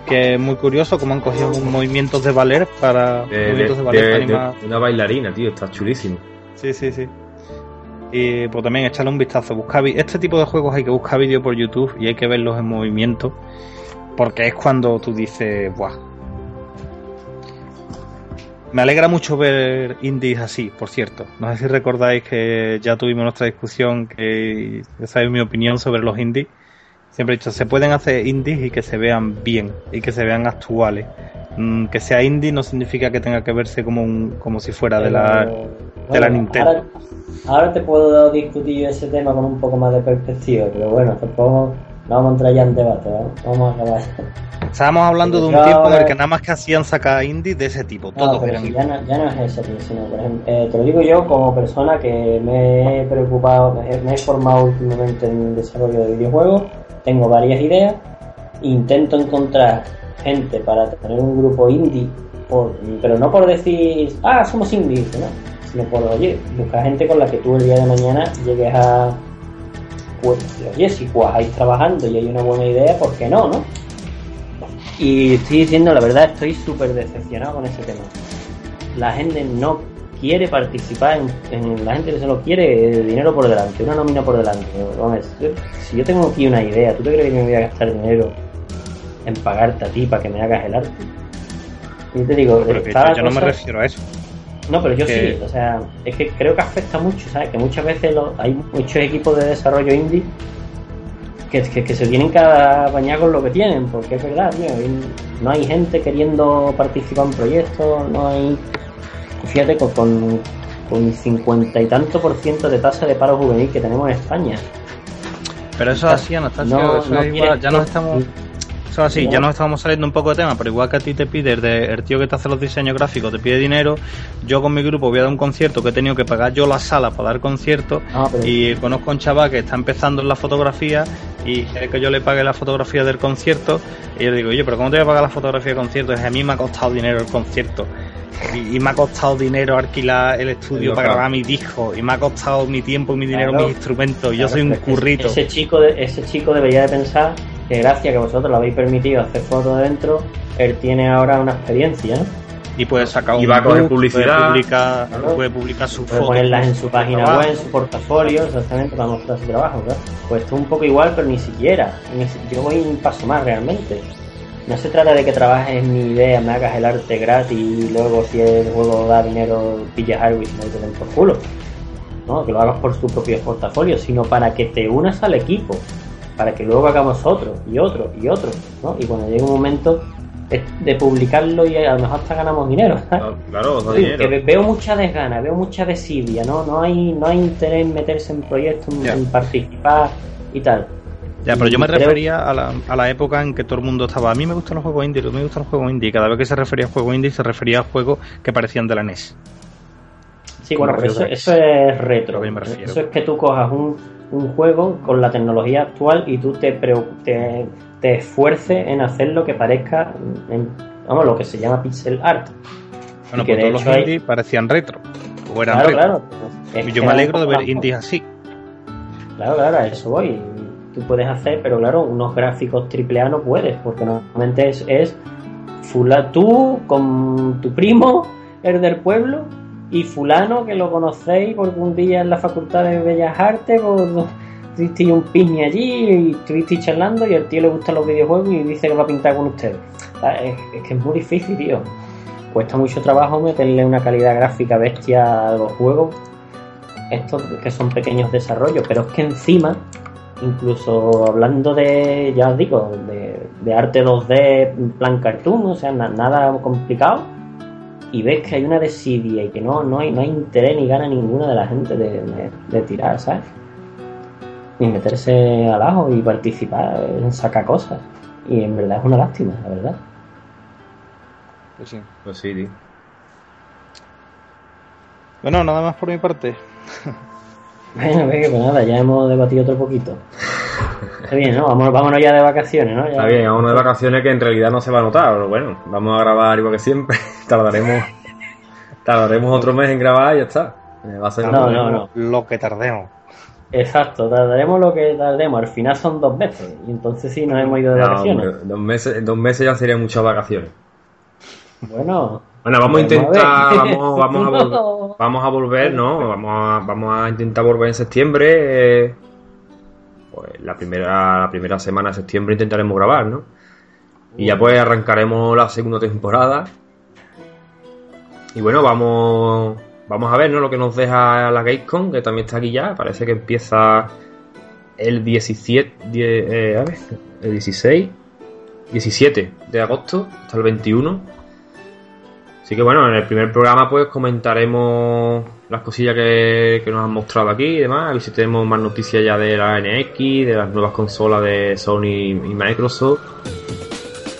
Que es muy curioso cómo han cogido movimientos de valer para De, movimientos de de- para animar. una bailarina, tío, está chulísimo. Sí, sí, sí. Y pues también echarle un vistazo. Buscar este tipo de juegos hay que buscar vídeos por YouTube y hay que verlos en movimiento. Porque es cuando tú dices, ¡buah! Me alegra mucho ver indies así, por cierto. No sé si recordáis que ya tuvimos nuestra discusión, que ya sabéis mi opinión sobre los indies. Siempre he dicho, se pueden hacer indies y que se vean bien y que se vean actuales. Mm, que sea indie no significa que tenga que verse como un, como si fuera de la, de la Nintendo. Ahora, ahora te puedo discutir yo ese tema con un poco más de perspectiva, pero bueno, tampoco no vamos a entrar ya en debate, ¿vale? vamos a acabar. Estábamos hablando de un tiempo en el que nada más que hacían sacar indies de ese tipo. No, Todos eran si ya, no, ya no es eso, tío, sino, por ejemplo, eh, te lo digo yo como persona que me he preocupado, me he, me he formado últimamente en el desarrollo de videojuegos, tengo varias ideas, intento encontrar gente para tener un grupo indie, por- pero no por decir, ah, somos indies, ¿no? sino por, oye, buscar gente con la que tú el día de mañana llegues a, pues, oye, si cuajáis trabajando y hay una buena idea, ¿por qué no, no? Y estoy diciendo la verdad, estoy súper decepcionado con ese tema. La gente no quiere participar en, en- la gente que solo quiere dinero por delante, una nómina por delante. Si yo tengo aquí una idea, ¿tú te crees que me voy a gastar dinero en pagarte a ti para que me hagas el arte? Y yo te digo, Pero que está la yo no me refiero a eso. No, pero yo que- sí, o sea, es que creo que afecta mucho, ¿sabes? Que muchas veces lo- hay muchos equipos de desarrollo indie que, que, que se tienen que bañar con lo que tienen, porque es verdad, tío, no hay gente queriendo participar en proyectos, no hay... Fíjate, con, con, con 50 y tanto por ciento de tasa de paro juvenil que tenemos en España. Pero eso es así, Anastasio. No, eso no es igual. Ya nos estamos. Eso así, No. ya nos estamos saliendo un poco de tema, pero igual que a ti te pide el, tío que te hace los diseños gráficos, te pide dinero. Yo con mi grupo voy a dar un concierto que he tenido que pagar yo la sala para dar concierto. Pero- Y conozco a un chaval que está empezando en la fotografía y quiere que yo le pague la fotografía del concierto. Y yo le digo, oye, pero ¿cómo te voy a pagar la fotografía del concierto? Es a mí me ha costado dinero el concierto. Y, y me ha costado dinero alquilar el estudio para grabar mis discos. Y me ha costado mi tiempo y mi dinero Claro. mis instrumentos. Y yo soy un que currito. Ese chico, de- ese chico debería de pensar que gracias a que vosotros le habéis permitido hacer fotos dentro, él tiene ahora una experiencia, ¿no? y puede sacar Y un va a coger publicidad. puede publicar, Claro. puede publicar su Puede foto ponerlas en su página trabajo. web, en su portafolio, exactamente, para mostrar su trabajo, ¿verdad? Pues esto es un poco igual, pero ni siquiera. Ni yo voy un paso más realmente. No se trata de que trabajes en mi idea, me hagas el arte gratis y luego si el juego da dinero pillas algo y no te den por culo. No, que lo hagas por su propio portafolio, sino para que te unas al equipo, para que luego hagamos otro y otro y otro, ¿no? Y cuando llegue un momento de publicarlo y a lo mejor hasta ganamos dinero. ¿sabes? Claro, da Sí, dinero. que ve- veo mucha desgana, veo mucha desidia, ¿no? No hay, no hay interés en meterse en proyectos, en, participar y tal. Ya, pero yo me refería a la, a la época en que todo el mundo estaba. A mí me gustan los juegos indie, a mí me gustan los juegos indie. Cada vez que se refería a juegos indie, se refería a juegos que parecían de la NES. Sí, bueno, pero eso, eso es retro. Eso es que tú cojas un, un juego con la tecnología actual y tú te, te, te esfuerces en hacer lo que parezca, en- vamos, lo que se llama pixel art. Bueno, Y que pues de todos los hecho hay- indie parecían retro. O eran Claro, retro. claro. Y que yo me alegro de ver indies así. Claro, claro, a eso voy. Tú puedes hacer, pero claro, unos gráficos triple A no puedes, porque normalmente es, es fula, tú con tu primo, el del pueblo, y fulano que lo conocéis porque un día en la Facultad de Bellas Artes pues, tuvisteis un piña allí y estuvisteis charlando y al tío le gustan los videojuegos y dice que va a pintar con ustedes. Ah, Es, que es muy difícil, tío. Cuesta mucho trabajo meterle una calidad gráfica bestia a los juegos estos que son pequeños desarrollos, pero es que encima, incluso hablando de, ya os digo, de, arte 2D en plan cartoon, o sea, na- nada complicado, y ves que hay una desidia y que no, no, hay, no hay interés ni gana ninguna de la gente de, de- de tirar, ¿sabes? Ni meterse al ajo y participar en sacar cosas. Y en verdad es una lástima, la verdad. Pues sí. Pues sí, tío. Bueno, nada más por mi parte. Bueno, venga, pues nada, ya hemos debatido otro poquito. Está bien, ¿no? Vamos, vámonos ya de vacaciones, ¿no? Ya- Está bien, vámonos de vacaciones que en realidad no se va a notar, pero bueno, vamos a grabar igual que siempre. tardaremos tardaremos otro mes en grabar y ya está. Eh, Va a ser No, no, no. Lo que tardemos. Exacto, tardaremos lo que tardemos. Al final son dos veces. Y entonces sí nos hemos ido de No, vacaciones. hombre, dos meses, en dos meses ya serían muchas vacaciones. Bueno, Bueno, vamos a intentar, a vamos, vamos a volver, vamos a volver, ¿no? Vamos a, vamos a intentar volver en septiembre. eh, pues la primera, la primera semana de septiembre intentaremos grabar, ¿no? Y ya pues arrancaremos la segunda temporada. Y bueno, vamos, vamos a ver, ¿no? Lo que nos deja la Gamescom, que también está aquí ya. Parece que empieza el 17, die- eh, a ver, el 16, 17 de agosto hasta el 21. Así que bueno, en el primer programa pues comentaremos las cosillas que, que nos han mostrado aquí y demás. A ver si tenemos más noticias ya de la NX, de las nuevas consolas de Sony y Microsoft.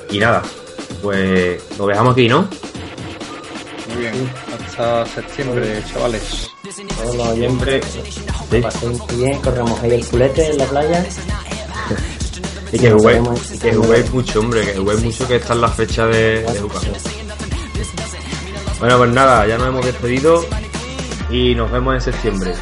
Y nada, pues lo dejamos aquí, ¿no? Muy bien. Hasta septiembre, chavales. los oyentes, Sí. muy bien, corremos ahí el culete en la playa. Y que juguéis, que juguéis mucho, hombre, que juguéis mucho que está en la fecha de, de jugar. Bueno, pues nada, ya nos hemos despedido y nos vemos en septiembre.